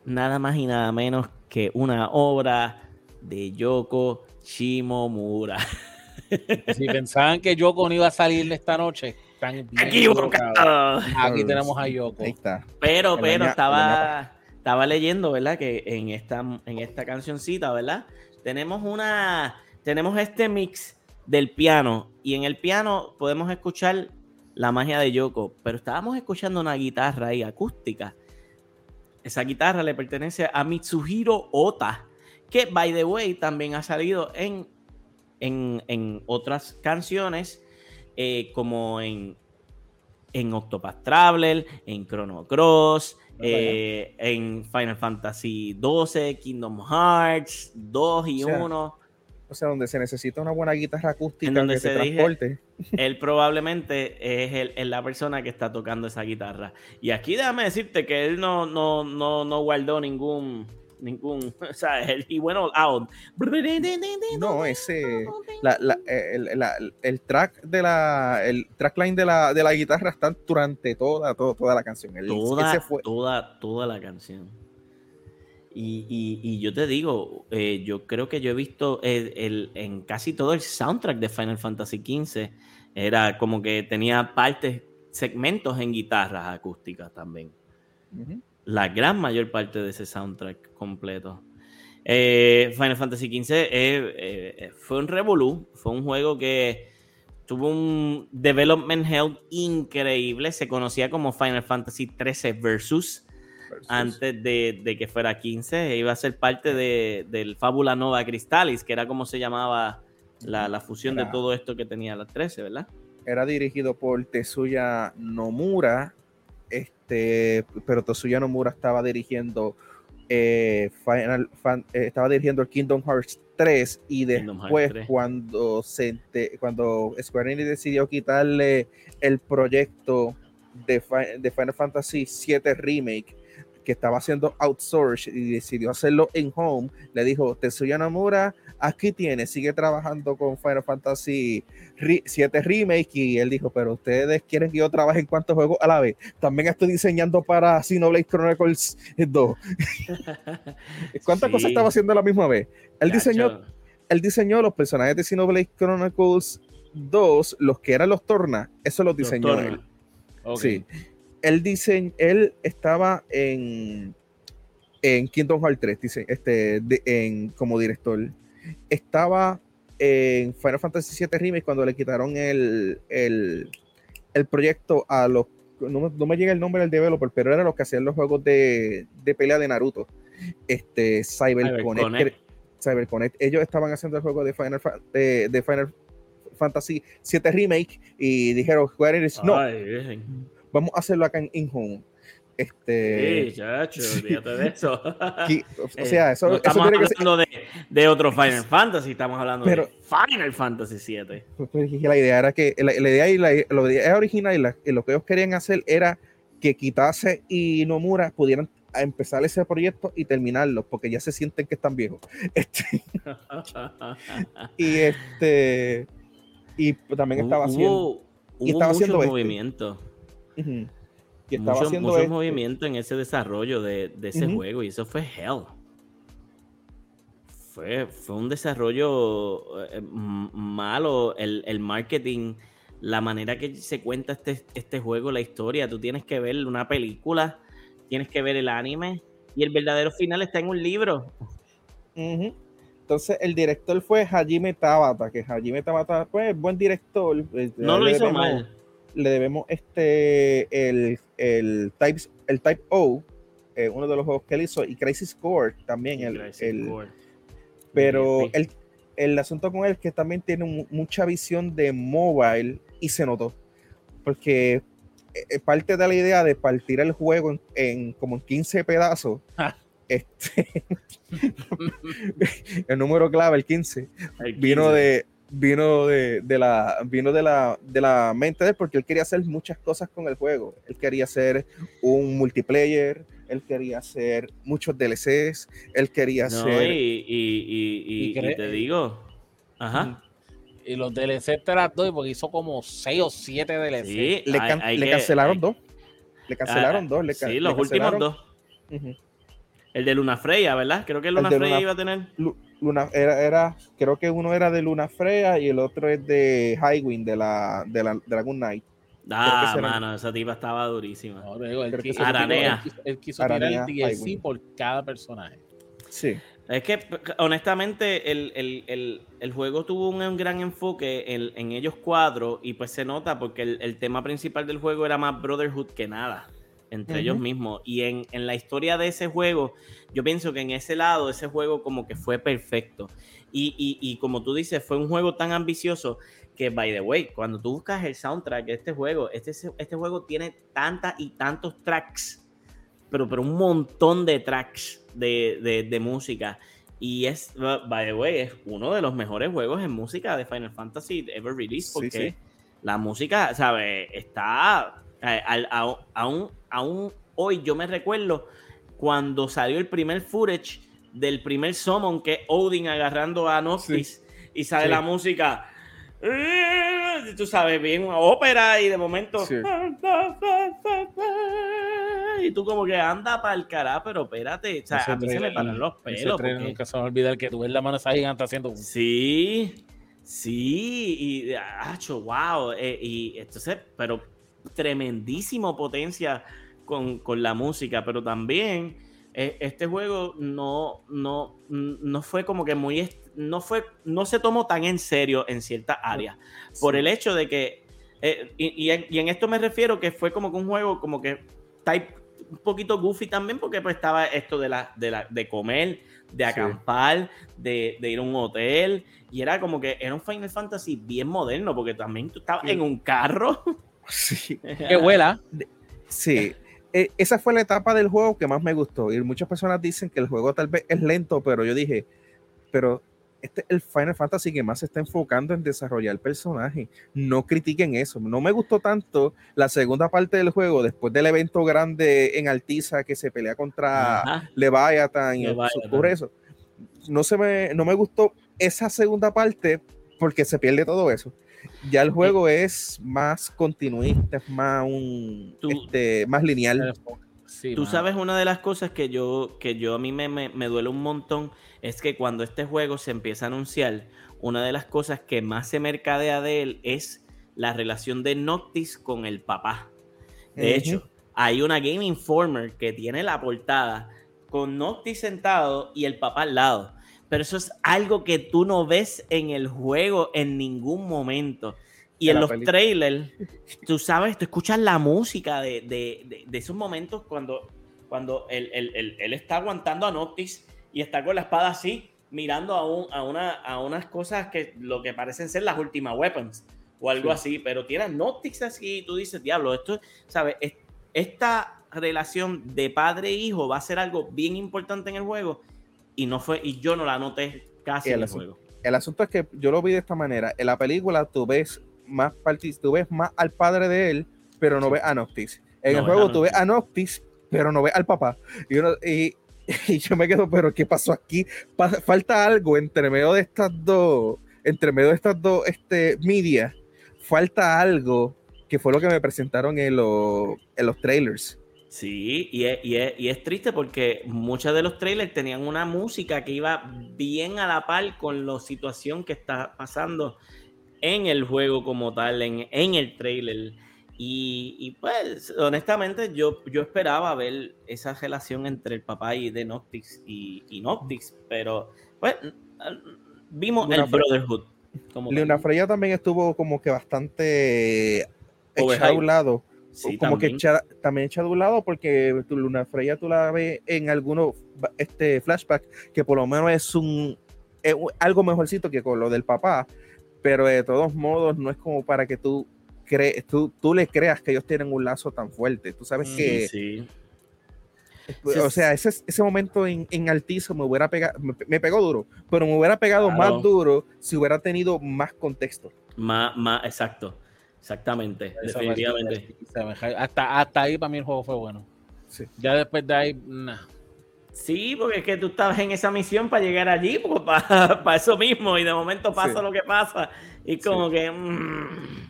nada más y nada menos que una obra de Yoko Shimomura. Si pensaban que Yoko no iba a salir esta noche, están bien. Equivocado. Aquí tenemos a Yoko. Ahí está. Pero, El pero estaba, estaba leyendo, ¿verdad? Que en esta, en esta cancioncita, ¿verdad? Tenemos una, tenemos este mix del piano y en el piano podemos escuchar la magia de Yoko, pero estábamos escuchando una guitarra ahí acústica. Esa guitarra le pertenece a Mitsuhiro Ota, que by the way también ha salido en, en, en otras canciones, eh, como en, en Octopath Traveler, en Chrono Cross, eh, en Final Fantasy 12, Kingdom Hearts 2 y O sea, 1. O sea, donde se necesita una buena guitarra acústica En donde que te se dije- transporte. Él probablemente es, el- es la persona que está tocando esa guitarra. Y aquí déjame decirte que él no, no, no, no guardó ningún, ningún, o sea, él, y bueno, out. No, ese, la, la- el, la- el track de la, el trackline de la, de la guitarra está durante toda, toda, toda la canción. El- toda, ese fue, toda, toda la canción. Y, y- y yo te digo, eh, yo creo que yo he visto el, el- en casi todo el soundtrack de Final Fantasy XV, era como que tenía partes, segmentos en guitarras acústicas también. La gran mayor parte de ese soundtrack completo. Eh, Final Fantasy XV eh, fue un revolú, fue un juego que tuvo un development hell increíble, se conocía como Final Fantasy XIII Versus- antes de, de que fuera 15, iba a ser parte de, del Fábula Nova Crystallis, que era como se llamaba la, la fusión de todo esto que tenía la 13, ¿verdad? Era dirigido por Tetsuya Nomura, este, pero Tetsuya Nomura estaba dirigiendo eh, Final Fan- eh, estaba dirigiendo el Kingdom Hearts 3 y después 3. cuando se cuando Square Enix decidió quitarle el proyecto de, de Final Fantasy 7 Remake que estaba haciendo outsourced y decidió hacerlo en home, le dijo Tetsuya Nomura, aquí tienes, sigue trabajando con Final Fantasy Re- 7 Remake y él dijo, pero ustedes quieren que yo trabaje en cuántos juegos a la vez. También estoy diseñando para Xenoblade Chronicles 2. ¿Cuántas Sí. cosas estaba haciendo a la misma vez? Él diseñó, Chacho, él diseñó los personajes de Xenoblade Chronicles 2, los que eran los Torna, eso los diseñó él. Sí. Él, dise- él estaba en, en Kingdom Hearts 3, dice, este, de- en, como director. Estaba en Final Fantasy VII Remake cuando le quitaron el, el, el proyecto a los. No, me- no me llega el nombre del developer, pero eran los que hacían los juegos de, de pelea de Naruto. Este, CyberConnect. CyberConnect. Ellos estaban haciendo el juego de Final, de, de Final Fantasy VII Remake y dijeron, Square Enix, no, Ay. Vamos a hacerlo acá en in-home. Este, Sí, chacho, olvídate de eso. o Eh, sea, eso, no eso estamos tiene que ser- hablando de, de otro Final Fantasy, estamos hablando Pero- de Final Fantasy 7. pues, pues, y la idea era que la, la idea y la, la idea original y, la- y lo que ellos querían hacer era que Kitase y Nomura pudieran a empezar ese proyecto y terminarlo porque ya se sienten que están viejos este, y este y también estaba haciendo hubo, y hubo estaba muchos haciendo este. Y estaba Mucho, haciendo mucho este. movimiento en ese desarrollo de, de ese juego y eso fue hell. Fue, fue un desarrollo eh, malo, el, el marketing, la manera que se cuenta este, este juego, la historia. Tú tienes que ver una película, tienes que ver el anime y el verdadero final está en un libro. Entonces, el director fue Hajime Tabata, que Hajime Tabata, pues, buen director. eh, No lo hizo mal. Le debemos este, el, el, type, el Type O, eh, uno de los juegos que él hizo, y Crisis Core también. el, Crisis el- Core. pero Sí. el, el asunto con él es que también tiene mu- mucha visión de mobile y se notó. Porque eh, parte de la idea de partir el juego en, en como en 15 pedazos. Ah. este, el número clave, el 15, El vino 15. de vino de, de la vino de la de la mente de él porque él quería hacer muchas cosas con el juego él quería hacer un multiplayer él quería hacer muchos DLCs él quería No, hacer y, y- y- y- Y cre- y te digo. Ajá. Y los DLC te las doy porque hizo como 6 o 7 DLC. Sí, le, hay- can- hay le que- cancelaron hay- dos le cancelaron Ah, dos le Sí, le los últimos cancelaron- dos. Ujú. El de Luna Freya, ¿verdad? Creo que Luna Freya Luna- iba a tener. Lu- Luna era, era creo que uno era de Luna Freya y el otro es de Highwind de la de la Dragon Knight Ah, mano, esa tipa estaba durísima. No, digo, él quiso, sí. Aranea. él quiso- él quiso Aranea, tirar el DLC Highwind. por cada personaje. sí Es que, honestamente, el, el- el- el juego tuvo un, un gran enfoque en, en ellos cuatro y pues se nota porque el, el tema principal del juego era más Brotherhood que nada, entre ellos mismos. Y en, en la historia de ese juego, yo pienso que en ese lado, ese juego como que fue perfecto. Y, y- y como tú dices, fue un juego tan ambicioso que, by the way, cuando tú buscas el soundtrack de este juego, este, este juego tiene tantas y tantos tracks pero, pero un montón de tracks de, de- de música. Y es, by the way, es uno de los mejores juegos en música de Final Fantasy ever released. Sí, Porque sí. la música, ¿sabes? Está. Eh, aún, aún hoy yo me recuerdo cuando salió el primer footage del primer summon que es Odin agarrando a Noctis y sale Sí. la música. eh, Tú sabes, bien una ópera y de momento. Sí. Y tú como que anda para el cará, pero espérate, o sea, Ese a mí se me paran los pelos. porque- nunca se me va a olvidar que tú ves la mano esa gigante haciendo. Sí, sí, y acho, wow. eh, y entonces, pero tremendísimo potencia con, con la música, pero también eh, este juego no, no, no fue como que muy, no fue, no se tomó tan en serio en ciertas áreas, por el hecho de que, eh, y, y en, y en esto me refiero que fue como que un juego como que type un poquito goofy también, porque pues estaba esto de, la, de, la, de comer, de Sí. acampar, de, de ir a un hotel, y era como que era un Final Fantasy bien moderno, porque también tú estabas Sí. en un carro. Sí Que vuela. Sí, e- esa fue la etapa del juego que más me gustó. Y muchas personas dicen que el juego tal vez es lento, pero yo dije, pero este es el Final Fantasy que más se está enfocando en desarrollar el personaje. No critiquen eso. No me gustó tanto la segunda parte del juego, después del evento grande en Altiza que se pelea contra Ajá. Leviathan y por eso. No, se me, no me gustó esa segunda parte porque se pierde todo eso. Ya el juego es más continuista, es más un Tú- este, más lineal. Sí, Tú sabes una de las cosas que yo, que yo a mí me, me, me duele un montón, es que cuando este juego se empieza a anunciar, una de las cosas que más se mercadea de él es la relación de Noctis con el papá. De hecho, hay una Game Informer que tiene la portada con Noctis sentado y el papá al lado. Pero eso es algo que tú no ves en el juego en ningún momento. Y En los película. trailers, tú sabes, tú escuchas la música de, de- de- esos momentos cuando, cuando él, él- él- él está aguantando a Noctis y está con la espada así, mirando a, un- a, una, a unas cosas que lo que parecen ser las últimas weapons o algo Sí. así, pero tiene a Noctis así y tú dices, diablo, esto, ¿sabes? Es- Esta relación de padre e hijo va a ser algo bien importante en el juego y no fue, y yo no la noté casi Y en el el juego. El asunto es que yo lo vi de esta manera. En la película tú ves más tú ves más al padre de él, pero no ves a Noctis. En No el juego tú ves a Noctis, pero no ves al papá. Y, uno- y- y yo me quedo, pero ¿qué pasó aquí? Falta algo entre medio de estas dos, entre medio de estas dos este, media, falta algo que fue lo que me presentaron en, los- en los trailers. Sí, y es, y es- y es triste porque muchos de los trailers tenían una música que iba bien a la par con la situación que está pasando en el juego como tal, en, en el trailer. Y, y, pues, honestamente, yo, yo esperaba ver esa relación entre el papá y de Noctix y, y pero pues vimos Luna el Brotherhood. Como Luna Freya también estuvo como que bastante Overhype. un lado. Sí, como también. que también echada a un lado porque tu Luna Freya tú la ves en algunos este, flashbacks que por lo menos es un es algo mejorcito que con lo del papá, pero de todos modos no es como para que tú crees, tú, tú le creas que ellos tienen un lazo tan fuerte. Tú sabes que Sí. o sea, ese, ese momento en, en Altizo me hubiera pegado, me, me pegó duro, pero me hubiera pegado Claro. más duro si hubiera tenido más contexto. Más, más, exacto. Exactamente. Esa definitivamente. Hasta, hasta ahí para mí el juego fue bueno. Sí. Ya después de ahí, nah. Sí, porque es que tú estabas en esa misión para llegar allí, para eso mismo, y de momento pasa Sí. lo que pasa, y como que... mm.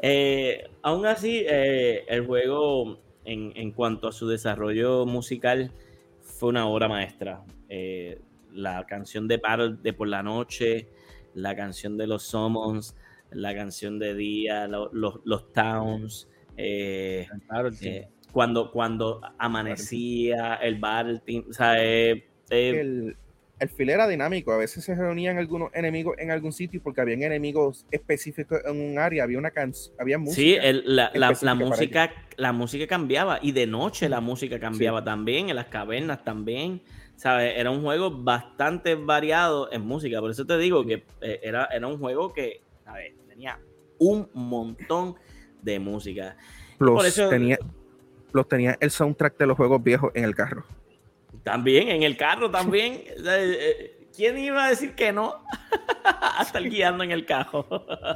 Eh, aún así, eh, el juego, en, en cuanto a su desarrollo musical, fue una obra maestra. Eh, la canción de Battle de por la noche, la canción de los Summons, la canción de día, lo- los, los Towns, eh, Claro, eh, cuando, cuando amanecía el battle team, o sea, eh, eh, el, el era dinámico. A veces se reunían algunos enemigos en algún sitio porque habían enemigos específicos en un área, había una canción, había música. sí, el- la, la- la música, la música cambiaba y de noche la música cambiaba también, en las cavernas también. ¿sabes? Era un juego bastante variado en música. Por eso te digo que era, era un juego que ¿sabes? tenía un montón de música. Plus, por eso- tenía, los tenía el soundtrack de los juegos viejos en el carro. También en el carro, también. Eh, eh, ¿Quién iba a decir que no? a estar guiando en el carro.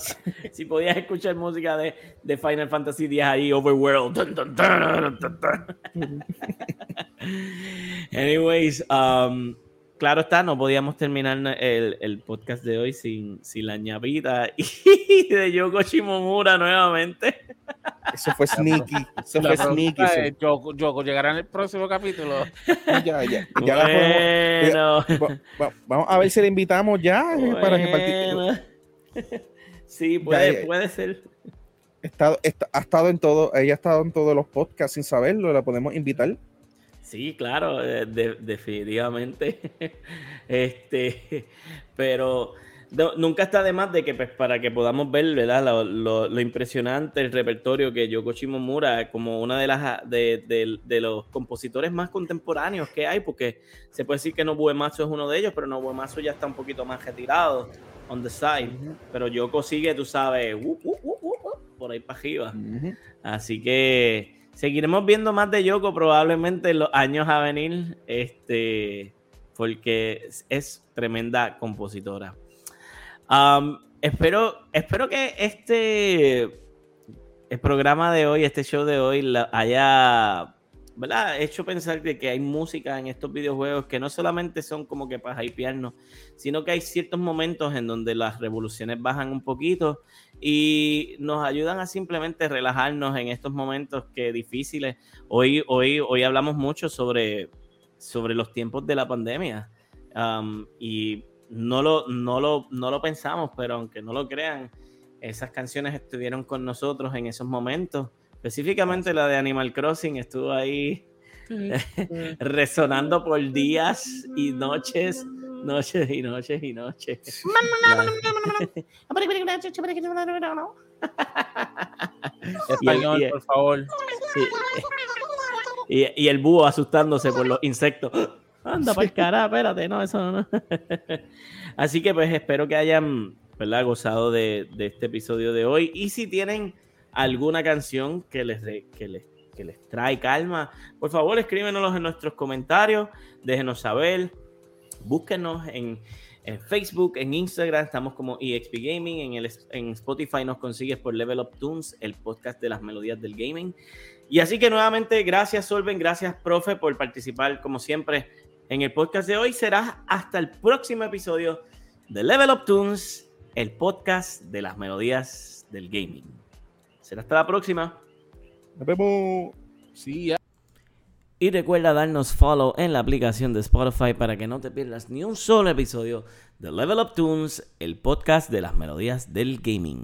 si podías escuchar música de, de Final Fantasy X ahí, Overworld. Anyways, um, claro está, no podíamos terminar el, el podcast de hoy sin, sin la ñapita y de Yoko Shimomura nuevamente. Eso fue sneaky. Eso La fue sneaky. es, Yoko, Yoko, ¿llegará en el próximo capítulo? Ya, ya, ya la podemos- Bueno. va- va- vamos a ver si le invitamos ya eh, para que participe. Bueno. Sí, puede, Ya, puede ser. Está- está- ha estado en todo, ella ha estado en todos los podcasts sin saberlo, la podemos invitar. Sí, claro, eh, de- definitivamente. Este, pero no- nunca está de más de que pues, para que podamos ver, ¿verdad? Lo, lo- lo impresionante, el repertorio que Yoko Shimomura, como una de las de, de- de los compositores más contemporáneos que hay, porque se puede decir que Nobuo Uematsu es uno de ellos, pero Nobuo Uematsu ya está un poquito más retirado on the side. Pero Yoko sigue, tú sabes, uh, uh, uh, uh, uh, por ahí para arriba. Así que seguiremos viendo más de Yoko probablemente en los años a venir, este, porque es- tremenda compositora. Espero, espero que este el programa de hoy, este show de hoy, haya ¿verdad? hecho pensar de que hay música en estos videojuegos que no solamente son como que para hypearnos, sino que hay ciertos momentos en donde las revoluciones bajan un poquito y nos ayudan a simplemente relajarnos en estos momentos que difíciles. Hoy, hoy, hoy hablamos mucho sobre, sobre los tiempos de la pandemia um, y no lo, no, lo, no lo pensamos, pero aunque no lo crean, esas canciones estuvieron con nosotros en esos momentos. Específicamente la de Animal Crossing estuvo ahí resonando por días y noches, noches y noches y noches. Español, Y y por favor. Y, y el búho asustándose por los insectos. Anda, para el cara, espérate, no, eso no. Así que pues espero que hayan ¿verdad? gozado de, de este episodio de hoy. Y si tienen alguna canción que les, de- que les, que les trae calma, por favor escríbenos en nuestros comentarios, déjenos saber, búsquenos en, en Facebook, en Instagram, estamos como EXP Gaming, en, el, en Spotify nos consigues por Level Up Tunes, el podcast de las melodías del gaming. Y así que nuevamente, gracias Solven, gracias profe por participar como siempre en el podcast de hoy. Será hasta el próximo episodio de Level Up Tunes, el podcast de las melodías del gaming. Será hasta la próxima. Nos vemos. Sí, ya. Y recuerda darnos follow en la aplicación de Spotify para que no te pierdas ni un solo episodio de Level Up Tunes, el podcast de las melodías del gaming.